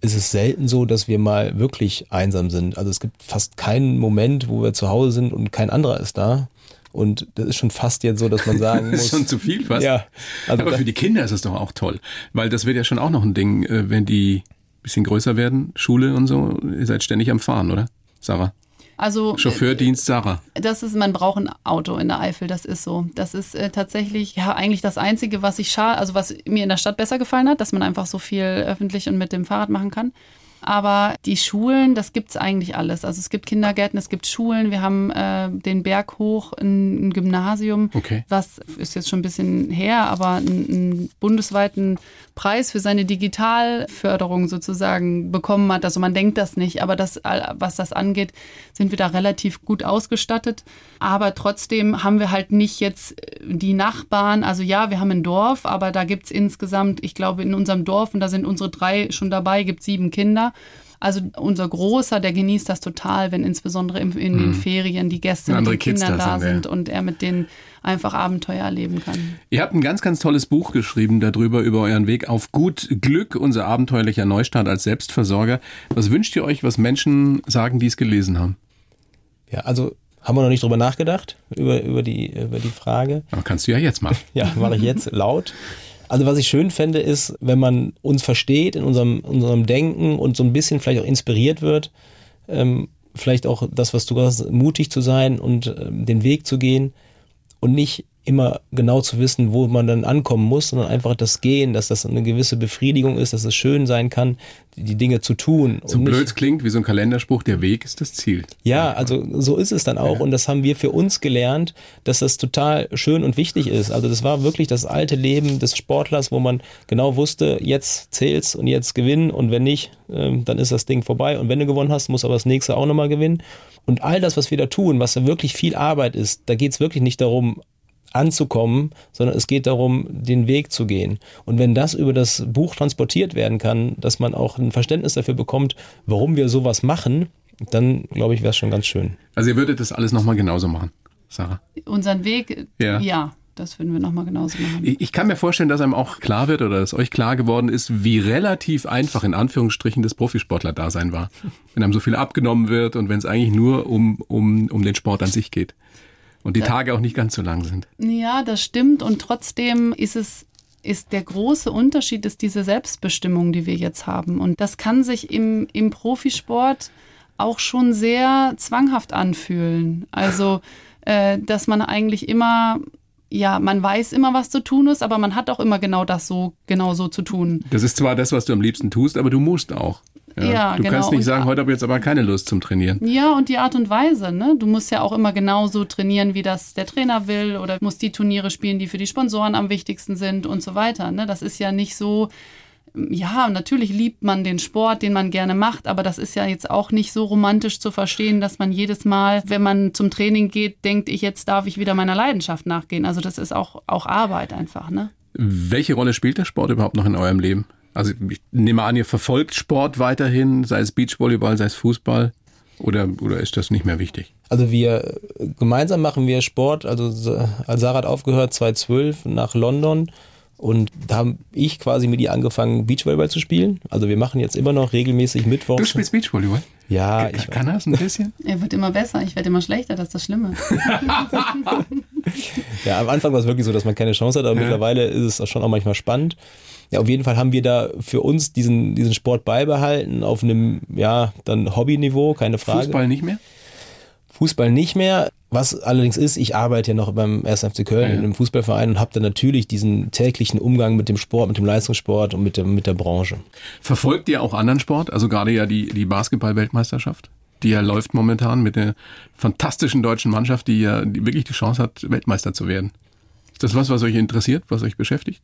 ist es selten so, dass wir mal wirklich einsam sind. Also es gibt fast keinen Moment, wo wir zu Hause sind und kein anderer ist da. Und das ist schon fast jetzt so, dass man sagen muss. das ist schon zu viel fast. Ja. Also Aber für die Kinder ist es doch auch toll. Weil das wird ja schon auch noch ein Ding, äh, wenn die bisschen größer werden, Schule und so. Ihr seid ständig am Fahren, oder? Sarah? Also Chauffeurdienst Sarah. Das ist, man braucht ein Auto in der Eifel, das ist so. Das ist äh, tatsächlich ja eigentlich das Einzige, was ich schade, also was mir in der Stadt besser gefallen hat, dass man einfach so viel öffentlich und mit dem Fahrrad machen kann. Aber die Schulen, das gibt es eigentlich alles. Also es gibt Kindergärten, es gibt Schulen. Wir haben äh, den Berg hoch ein, ein Gymnasium, okay. was ist jetzt schon ein bisschen her, aber einen, einen bundesweiten Preis für seine Digitalförderung sozusagen bekommen hat. Also man denkt das nicht, aber das, was das angeht, sind wir da relativ gut ausgestattet. Aber trotzdem haben wir halt nicht jetzt die Nachbarn. Also ja, wir haben ein Dorf, aber da gibt es insgesamt, ich glaube, in unserem Dorf, und da sind unsere drei schon dabei, gibt sieben Kinder. Also unser Großer, der genießt das total, wenn insbesondere in, in den mhm. Ferien die Gäste mit den Kindern da sind ja. und er mit denen einfach Abenteuer erleben kann. Ihr habt ein ganz, ganz tolles Buch geschrieben darüber, über euren Weg auf gut Glück, unser abenteuerlicher Neustart als Selbstversorger. Was wünscht ihr euch, was Menschen sagen, die es gelesen haben? Ja, also haben wir noch nicht drüber nachgedacht, über, über, die, über die Frage. Aber kannst du ja jetzt machen. ja, mache ich jetzt laut. Also was ich schön fände, ist, wenn man uns versteht in unserem, unserem Denken und so ein bisschen vielleicht auch inspiriert wird, ähm, vielleicht auch das, was du hast, mutig zu sein und ähm, den Weg zu gehen und nicht immer genau zu wissen, wo man dann ankommen muss, sondern einfach das Gehen, dass das eine gewisse Befriedigung ist, dass es schön sein kann, die Dinge zu tun. So blöd klingt wie so ein Kalenderspruch, der Weg ist das Ziel. Ja, also so ist es dann auch ja. und das haben wir für uns gelernt, dass das total schön und wichtig ist. Also das war wirklich das alte Leben des Sportlers, wo man genau wusste, jetzt zählt's und jetzt gewinnen und wenn nicht, ähm, dann ist das Ding vorbei und wenn du gewonnen hast, muss aber das nächste auch nochmal gewinnen. Und all das, was wir da tun, was wirklich viel Arbeit ist, da geht's wirklich nicht darum, anzukommen, sondern es geht darum, den Weg zu gehen. Und wenn das über das Buch transportiert werden kann, dass man auch ein Verständnis dafür bekommt, warum wir sowas machen, dann glaube ich, wäre es schon ganz schön. Also ihr würdet das alles nochmal genauso machen, Sarah? Unseren Weg, ja. ja. Das würden wir nochmal genauso machen. Ich kann mir vorstellen, dass einem auch klar wird oder dass euch klar geworden ist, wie relativ einfach in Anführungsstrichen das Profisportler-Dasein war. Wenn einem so viel abgenommen wird und wenn es eigentlich nur um, um, um den Sport an sich geht. Und die Tage auch nicht ganz so lang sind. Ja, das stimmt. Und trotzdem ist es ist der große Unterschied ist diese Selbstbestimmung, die wir jetzt haben. Und das kann sich im, im Profisport auch schon sehr zwanghaft anfühlen. Also, äh, dass man eigentlich immer, ja, man weiß immer, was zu tun ist, aber man hat auch immer genau das so, genau so zu tun. Das ist zwar das, was du am liebsten tust, aber du musst auch. Ja, ja du genau. kannst nicht sagen, heute habe ich jetzt aber keine Lust zum Trainieren. Ja, und die Art und Weise. Ne? Du musst ja auch immer genauso trainieren, wie das der Trainer will oder musst die Turniere spielen, die für die Sponsoren am wichtigsten sind und so weiter. Ne? Das ist ja nicht so, ja, natürlich liebt man den Sport, den man gerne macht, aber das ist ja jetzt auch nicht so romantisch zu verstehen, dass man jedes Mal, wenn man zum Training geht, denkt, ich jetzt darf ich wieder meiner Leidenschaft nachgehen. Also das ist auch, auch Arbeit einfach, ne? Welche Rolle spielt der Sport überhaupt noch in eurem Leben? Also ich nehme an, ihr verfolgt Sport weiterhin, sei es Beachvolleyball, sei es Fußball. Oder, oder ist das nicht mehr wichtig? Also wir gemeinsam machen wir Sport. Also Sarah hat aufgehört 2012 nach London und da habe ich quasi mit ihr angefangen, Beachvolleyball zu spielen. Also wir machen jetzt immer noch regelmäßig Mittwoch. Du spielst Beachvolleyball? Ja. Kann, ich kann das ein bisschen? er wird immer besser, ich werde immer schlechter, das ist das Schlimme. ja, am Anfang war es wirklich so, dass man keine Chance hat, aber ja. mittlerweile ist es schon auch manchmal spannend. Ja, auf jeden Fall haben wir da für uns diesen, diesen Sport beibehalten auf einem, ja, dann Hobbyniveau, keine Frage. Fußball nicht mehr? Fußball nicht mehr. Was allerdings ist, ich arbeite ja noch beim 1. FC Köln ja, ja. in einem Fußballverein und habe dann natürlich diesen täglichen Umgang mit dem Sport, mit dem Leistungssport und mit der, mit der Branche. Verfolgt ihr auch anderen Sport? Also gerade ja die, die Basketball-Weltmeisterschaft? Die ja läuft momentan mit der fantastischen deutschen Mannschaft, die ja die wirklich die Chance hat, Weltmeister zu werden. Ist das was, was euch interessiert, was euch beschäftigt?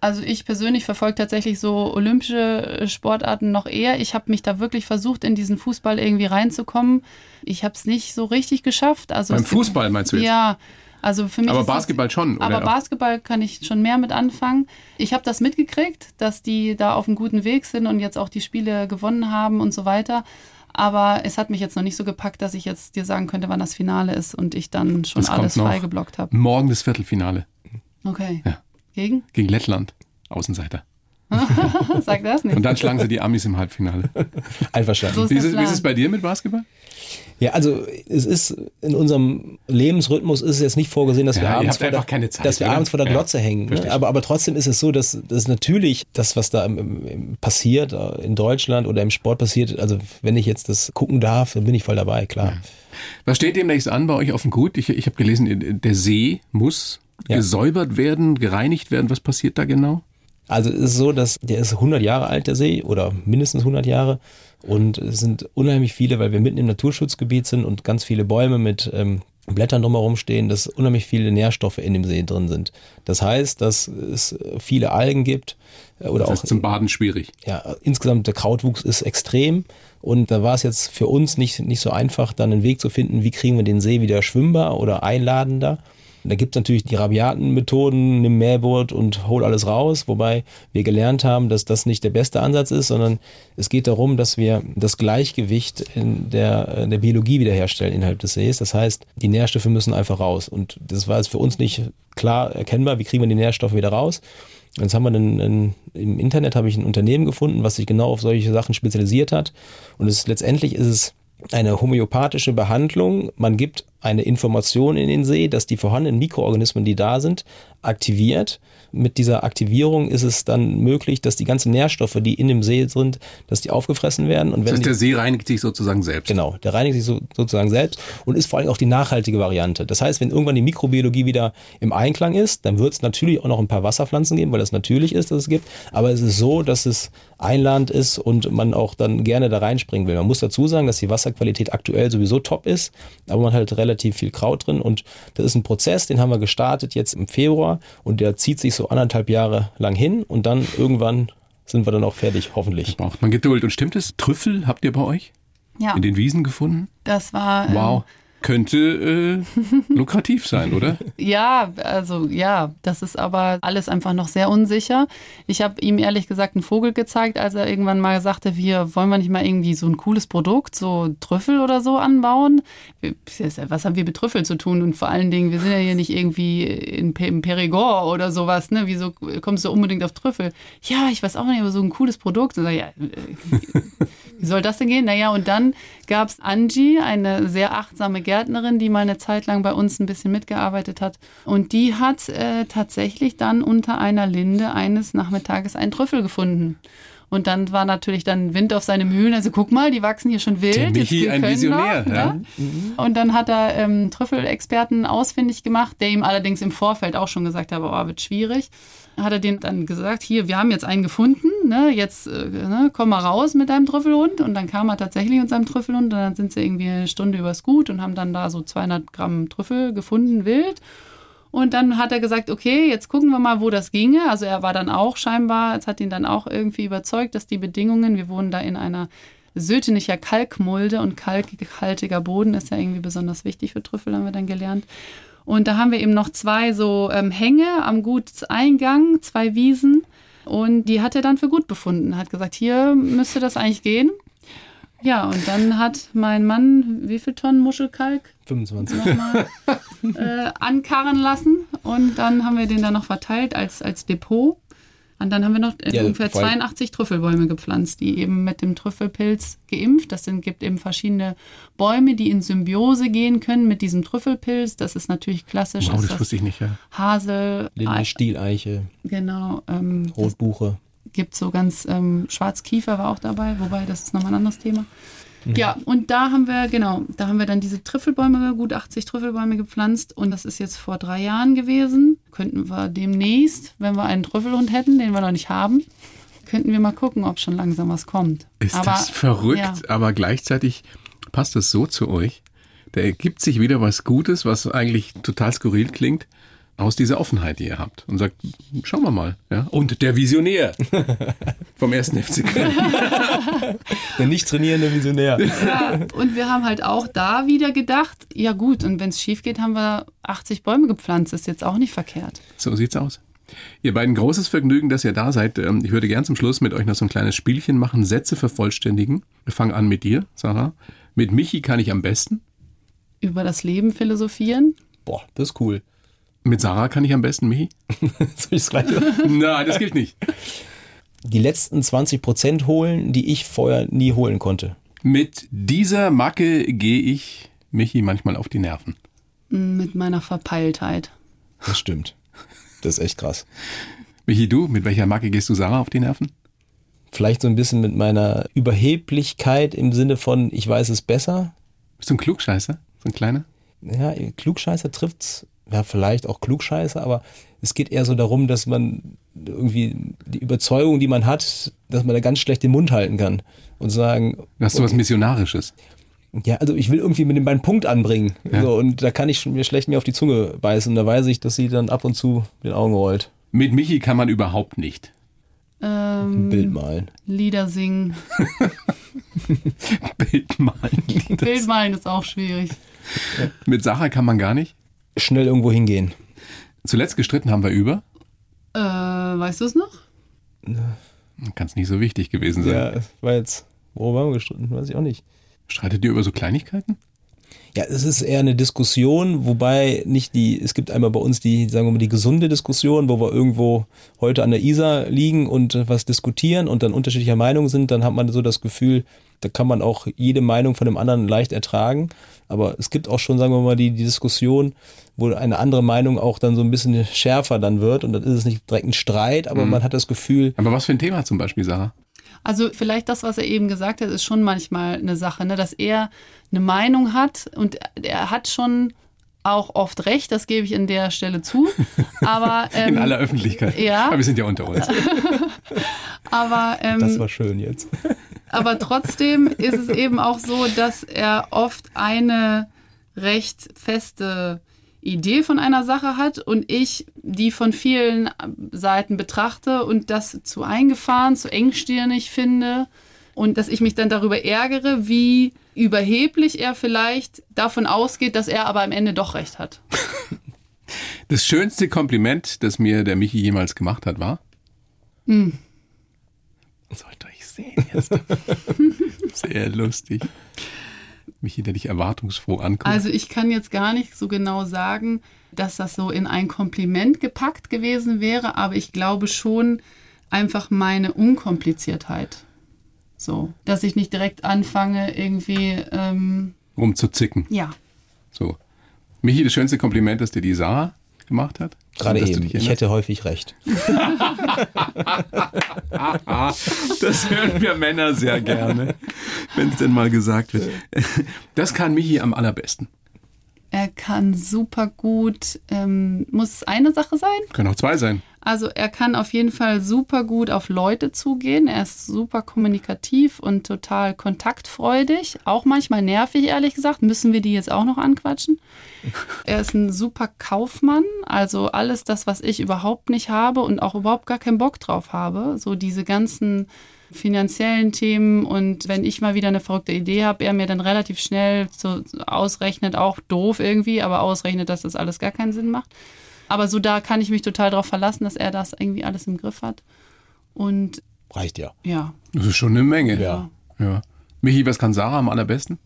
Also ich persönlich verfolge tatsächlich so olympische Sportarten noch eher. Ich habe mich da wirklich versucht, in diesen Fußball irgendwie reinzukommen. Ich habe es nicht so richtig geschafft. Also Beim Fußball meinst du jetzt? Ja, also für mich. Aber Basketball schon, oder? Aber Basketball kann ich schon mehr mit anfangen. Ich habe das mitgekriegt, dass die da auf einem guten Weg sind und jetzt auch die Spiele gewonnen haben und so weiter. Aber es hat mich jetzt noch nicht so gepackt, dass ich jetzt dir sagen könnte, wann das Finale ist und ich dann schon kommt alles freigeblockt habe. Morgen das Viertelfinale Okay. Ja. Gegen? gegen Lettland. Außenseiter. Sag das nicht. Und dann schlagen sie die Amis im Halbfinale. Einverstanden. So ist Wie ist, es- wie ist es bei dir mit Basketball? Ja, also es ist in unserem Lebensrhythmus ist es jetzt nicht vorgesehen, dass Ja, wir abends vor der, Zeit, dass wir oder? abends vor der Ja, Glotze hängen. verstehe Ne? Aber, aber trotzdem ist es so, dass, dass natürlich das, was da im, im, passiert äh, in Deutschland oder im Sport passiert, also wenn ich jetzt das gucken darf, dann bin ich voll dabei, klar. Was steht demnächst an bei euch auf dem Gut? Ich, ich habe gelesen, der See muss Ja. gesäubert werden, gereinigt werden. Was passiert da genau? Also es ist so, dass der ist 100 Jahre alt, der See, oder mindestens 100 Jahre. Und es sind unheimlich viele, weil wir mitten im Naturschutzgebiet sind und ganz viele Bäume mit ähm, Blättern drumherum stehen, dass unheimlich viele Nährstoffe in dem See drin sind. Das heißt, dass es viele Algen gibt äh, oder Das auch ist zum Baden schwierig. ja, insgesamt der Krautwuchs ist extrem und da war es jetzt für uns nicht, nicht so einfach, dann einen Weg zu finden, wie kriegen wir den See wieder schwimmbar oder einladender. Da gibt es natürlich die rabiaten Methoden, nimm Mähboot und hol alles raus, wobei wir gelernt haben, dass das nicht der beste Ansatz ist, sondern es geht darum, dass wir das Gleichgewicht in der, in der Biologie wiederherstellen innerhalb des Sees. Das heißt, die Nährstoffe müssen einfach raus. Und das war jetzt für uns nicht klar erkennbar, wie kriegen wir die Nährstoffe wieder raus. Jetzt haben wir einen, einen, im Internet habe ich ein Unternehmen gefunden, was sich genau auf solche Sachen spezialisiert hat. Und es letztendlich ist es eine homöopathische Behandlung. Man gibt eine Information in den See, dass die vorhandenen Mikroorganismen, die da sind, aktiviert. Mit dieser Aktivierung ist es dann möglich, dass die ganzen Nährstoffe, die in dem See sind, dass die aufgefressen werden. Und Das wenn heißt, die, der See reinigt sich sozusagen selbst. Genau, der reinigt sich so, sozusagen selbst und ist vor allem auch die nachhaltige Variante. Das heißt, wenn irgendwann die Mikrobiologie wieder im Einklang ist, dann wird es natürlich auch noch ein paar Wasserpflanzen geben, weil das natürlich ist, dass es gibt. Aber es ist so, dass es einladend ist und man auch dann gerne da reinspringen will. Man muss dazu sagen, dass die Wasserqualität aktuell sowieso top ist, aber man halt relativ viel Kraut drin und das ist ein Prozess, den haben wir gestartet jetzt im Februar und der zieht sich so anderthalb Jahre lang hin und dann irgendwann sind wir dann auch fertig, hoffentlich. Braucht man Geduld. Und stimmt es? Trüffel habt ihr bei euch Ja, in den Wiesen gefunden? das war. ähm, Wow. Könnte äh, lukrativ sein, oder? Ja, also ja, das ist aber alles einfach noch sehr unsicher. Ich habe ihm ehrlich gesagt einen Vogel gezeigt, als er irgendwann mal sagte, wir wollen wir nicht mal irgendwie so ein cooles Produkt, so Trüffel oder so anbauen. Was haben wir mit Trüffel zu tun? Und vor allen Dingen, wir sind ja hier nicht irgendwie in, im Perigord oder sowas, ne? Wieso kommst du unbedingt auf Trüffel? Ja, ich weiß auch nicht, aber so ein cooles Produkt. Und sag, ja, äh, wie soll das denn gehen? Naja, und dann gab es Angie, eine sehr achtsame Gärtnerin, die mal eine Zeit lang bei uns ein bisschen mitgearbeitet hat. Und die hat äh, tatsächlich dann unter einer Linde eines Nachmittages einen Trüffel gefunden. Und dann war natürlich dann Wind auf seine Mühlen. Also guck mal, die wachsen hier schon wild. Der Michi, wir ein Visionär, noch, ja. ne? Und dann hat er ähm, Trüffelexperten ausfindig gemacht, der ihm allerdings im Vorfeld auch schon gesagt hat, oh, wird schwierig. Hat er dem dann gesagt, hier, wir haben jetzt einen gefunden, ne, jetzt äh, ne, komm mal raus mit deinem Trüffelhund. Und dann kam er tatsächlich mit seinem Trüffelhund und dann sind sie irgendwie eine Stunde übers Gut und haben dann da so 200 Gramm Trüffel gefunden, wild. Und dann hat er gesagt, okay, jetzt gucken wir mal, wo das ginge. Also er war dann auch scheinbar, es hat ihn dann auch irgendwie überzeugt, dass die Bedingungen, wir wohnen da in einer Sötenicher Kalkmulde und kalkhaltiger Boden ist ja irgendwie besonders wichtig für Trüffel, haben wir dann gelernt. Und da haben wir eben noch zwei so ähm, Hänge am Gutseingang, zwei Wiesen. Und die hat er dann für gut befunden, hat gesagt, hier müsste das eigentlich gehen. Ja, und dann hat mein Mann, wie viel Tonnen Muschelkalk 25. nochmal äh, ankarren lassen und dann haben wir den dann noch verteilt als, als Depot. Und dann haben wir noch äh, Ja, ungefähr vor allem- 82 Trüffelbäume gepflanzt, die eben mit dem Trüffelpilz geimpft. Das sind, gibt eben verschiedene Bäume, die in Symbiose gehen können mit diesem Trüffelpilz. Das ist natürlich klassisch. Wow, ist das wusste ich nicht, ja. Hasel, Linde, Ei- Stieleiche, genau. Ähm, das Rotbuche. Gibt so ganz ähm, Schwarzkiefer war auch dabei, wobei das ist nochmal ein anderes Thema. Ja, und da haben wir, genau, da haben wir dann diese Trüffelbäume, gut 80 Trüffelbäume gepflanzt und das ist jetzt vor drei Jahren gewesen. Könnten wir demnächst, wenn wir einen Trüffelhund hätten, den wir noch nicht haben, könnten wir mal gucken, ob schon langsam was kommt. Ist Aber, das verrückt, ja. aber gleichzeitig passt es so zu euch. Da ergibt sich wieder was Gutes, was eigentlich total skurril klingt. Aus dieser Offenheit, die ihr habt und sagt, schauen wir mal. Ja? Und der Visionär vom ersten FC Köln. Der nicht trainierende Visionär. Ja, und wir haben halt auch da wieder gedacht, ja gut, und wenn es schief geht, haben wir 80 Bäume gepflanzt, ist jetzt auch nicht verkehrt. So sieht's aus. Ihr beiden großes Vergnügen, dass ihr da seid. Ähm, Ich würde gern zum Schluss mit euch noch so ein kleines Spielchen machen, Sätze vervollständigen. Wir fangen an mit dir, Sarah. Mit Michi kann ich am besten. Über das Leben philosophieren. Boah, das ist cool. Mit Sarah kann ich am besten, Michi? Soll ich das gleiche? Nein, das gilt nicht. Die letzten 20 Prozent holen, die ich vorher nie holen konnte. Mit dieser Macke gehe ich Michi manchmal auf die Nerven. Mit meiner Verpeiltheit. Das stimmt. Das ist echt krass. Michi, du, mit welcher Macke gehst du Sarah auf die Nerven? Vielleicht so ein bisschen mit meiner Überheblichkeit im Sinne von, ich weiß es besser. Bist du ein Klugscheißer? So ein kleiner? Ja, Klugscheißer trifft's, ja, vielleicht auch Klugscheißer, aber es geht eher so darum, dass man irgendwie die Überzeugung, die man hat, dass man da ganz schlecht den Mund halten kann und sagen, Hast du was Missionarisches? ja, also ich will irgendwie mit dem meinen Punkt anbringen. Ja. So, und da kann ich mir schlecht mir auf die Zunge beißen. Und da weiß ich, dass sie dann ab und zu mit den Augen rollt. Mit Michi kann man überhaupt nicht. Ähm, Bild malen. Lieder singen. Bild malen. Bild malen ist auch schwierig. Mit Sarah kann man gar nicht. Schnell irgendwo hingehen. Zuletzt gestritten haben wir über. Äh, weißt du es noch? Kann es nicht so wichtig gewesen sein. Ja, es war jetzt, worüber haben wir gestritten? Weiß ich auch nicht. Streitet ihr über so Kleinigkeiten? Ja, es ist eher eine Diskussion, wobei nicht die, es gibt einmal bei uns die, sagen wir mal, die gesunde Diskussion, wo wir irgendwo heute an der Isar liegen und was diskutieren und dann unterschiedlicher Meinung sind, dann hat man so das Gefühl, da kann man auch jede Meinung von dem anderen leicht ertragen. Aber es gibt auch schon, sagen wir mal, die, die Diskussion, wo eine andere Meinung auch dann so ein bisschen schärfer dann wird und dann ist es nicht direkt ein Streit, aber man hat das Gefühl, Aber was für ein Thema zum Beispiel, Sarah? Also vielleicht das, was er eben gesagt hat, ist schon manchmal eine Sache, ne? dass er eine Meinung hat und er hat schon auch oft recht, das gebe ich an der Stelle zu. Aber, ähm, In aller Öffentlichkeit. ja. Aber wir sind ja unter uns. aber, ähm, das war schön jetzt. aber trotzdem ist es eben auch so, dass er oft eine recht feste Idee von einer Sache hat und ich die von vielen Seiten betrachte und das zu eingefahren, zu engstirnig finde und dass ich mich dann darüber ärgere, wie überheblich er vielleicht davon ausgeht, dass er aber am Ende doch recht hat. Das schönste Kompliment, das mir der Michi jemals gemacht hat, war? Sollt euch sehen jetzt. Sehr lustig. Michi, der dich erwartungsfroh anguckt. Also ich kann jetzt gar nicht so genau sagen, dass das so in ein Kompliment gepackt gewesen wäre, aber ich glaube schon einfach meine Unkompliziertheit. So, dass ich nicht direkt anfange, irgendwie, ähm, Rumzuzicken. ja. So. Michi, das schönste Kompliment, das dir die Sarah gemacht hat? Gerade eben. Ich hätte häufig recht. Das hören wir Männer sehr gerne, wenn es denn mal gesagt wird. Das kann Michi am allerbesten. Er kann super gut, ähm, muss es eine Sache sein? Können auch zwei sein. Also er kann auf jeden Fall super gut auf Leute zugehen. Er ist super kommunikativ und total kontaktfreudig. Auch manchmal nervig, ehrlich gesagt. Müssen wir die jetzt auch noch anquatschen? Er ist ein super Kaufmann. Also alles das, was ich überhaupt nicht habe und auch überhaupt gar keinen Bock drauf habe. So diese ganzen finanziellen Themen und wenn ich mal wieder eine verrückte Idee habe, er mir dann relativ schnell so ausrechnet, auch doof irgendwie, aber ausrechnet, dass das alles gar keinen Sinn macht. Aber so da kann ich mich total darauf verlassen, dass er das irgendwie alles im Griff hat. Und Reicht ja. ja, Das ist schon eine Menge. Ja. ja. Michi, was kann Sarah am allerbesten?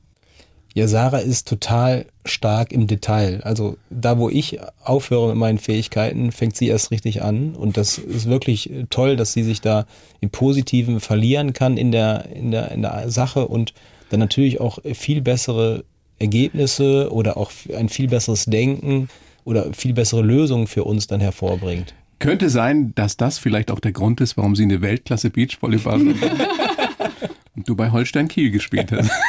Ja, Sarah ist total stark im Detail. Also da, wo ich aufhöre mit meinen Fähigkeiten, fängt sie erst richtig an. Und das ist wirklich toll, dass sie sich da im Positiven verlieren kann in der, in der, in der Sache und dann natürlich auch viel bessere Ergebnisse oder auch ein viel besseres Denken oder viel bessere Lösungen für uns dann hervorbringt. Könnte sein, dass das vielleicht auch der Grund ist, warum sie eine Weltklasse Beachvolleyballerin und du bei Holstein Kiel gespielt hast.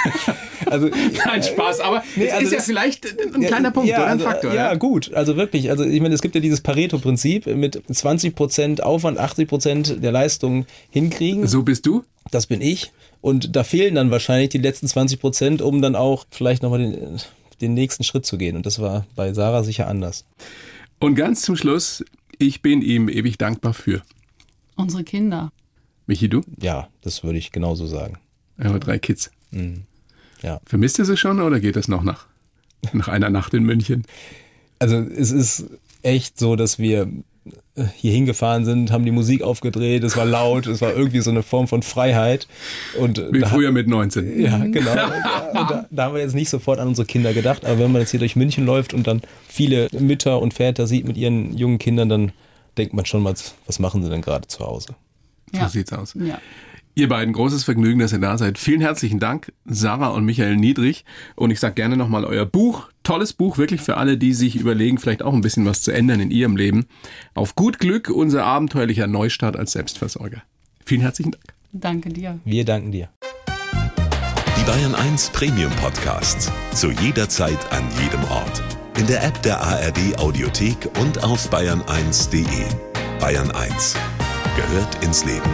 Also Kein Spaß, aber Nee, es also ist ja das- vielleicht ein kleiner Punkt ja, oder ein also, Faktor. Ja, gut. Also wirklich. Also ich meine, es gibt ja dieses Pareto-Prinzip mit 20% Aufwand, 80% der Leistung hinkriegen. So bist du? Das bin ich. Und da fehlen dann wahrscheinlich die letzten 20%, um dann auch vielleicht nochmal den, den nächsten Schritt zu gehen. Und das war bei Sarah sicher anders. Und ganz zum Schluss, ich bin ihm ewig dankbar für. Unsere Kinder. Michi, du? Ja, das würde ich genauso sagen. Er hat drei Kids. Ja. Vermisst ihr sie schon oder geht das noch nach, nach einer Nacht in München? Also es ist echt so, dass wir hier hingefahren sind, haben die Musik aufgedreht, es war laut, es war irgendwie so eine Form von Freiheit. Und äh, Wie früher mit 19. ja, genau. Und da, da haben wir jetzt nicht sofort an unsere Kinder gedacht, aber wenn man jetzt hier durch München läuft und dann viele Mütter und Väter sieht mit ihren jungen Kindern, dann denkt man schon mal, was machen sie denn gerade zu Hause? So Ja. sieht's aus. Ja. Ihr beiden, großes Vergnügen, dass ihr da seid. Vielen herzlichen Dank, Sarah und Michael Niedrig. Und ich sage gerne nochmal euer Buch. Tolles Buch, wirklich für alle, die sich überlegen, vielleicht auch ein bisschen was zu ändern in ihrem Leben. Auf gut Glück, unser abenteuerlicher Neustart als Selbstversorger. Vielen herzlichen Dank. Danke dir. Wir danken dir. Die Bayern 1 Premium Podcasts. Zu jeder Zeit, an jedem Ort. In der App der ARD Audiothek und auf bayern1.de. Bayern 1 gehört ins Leben.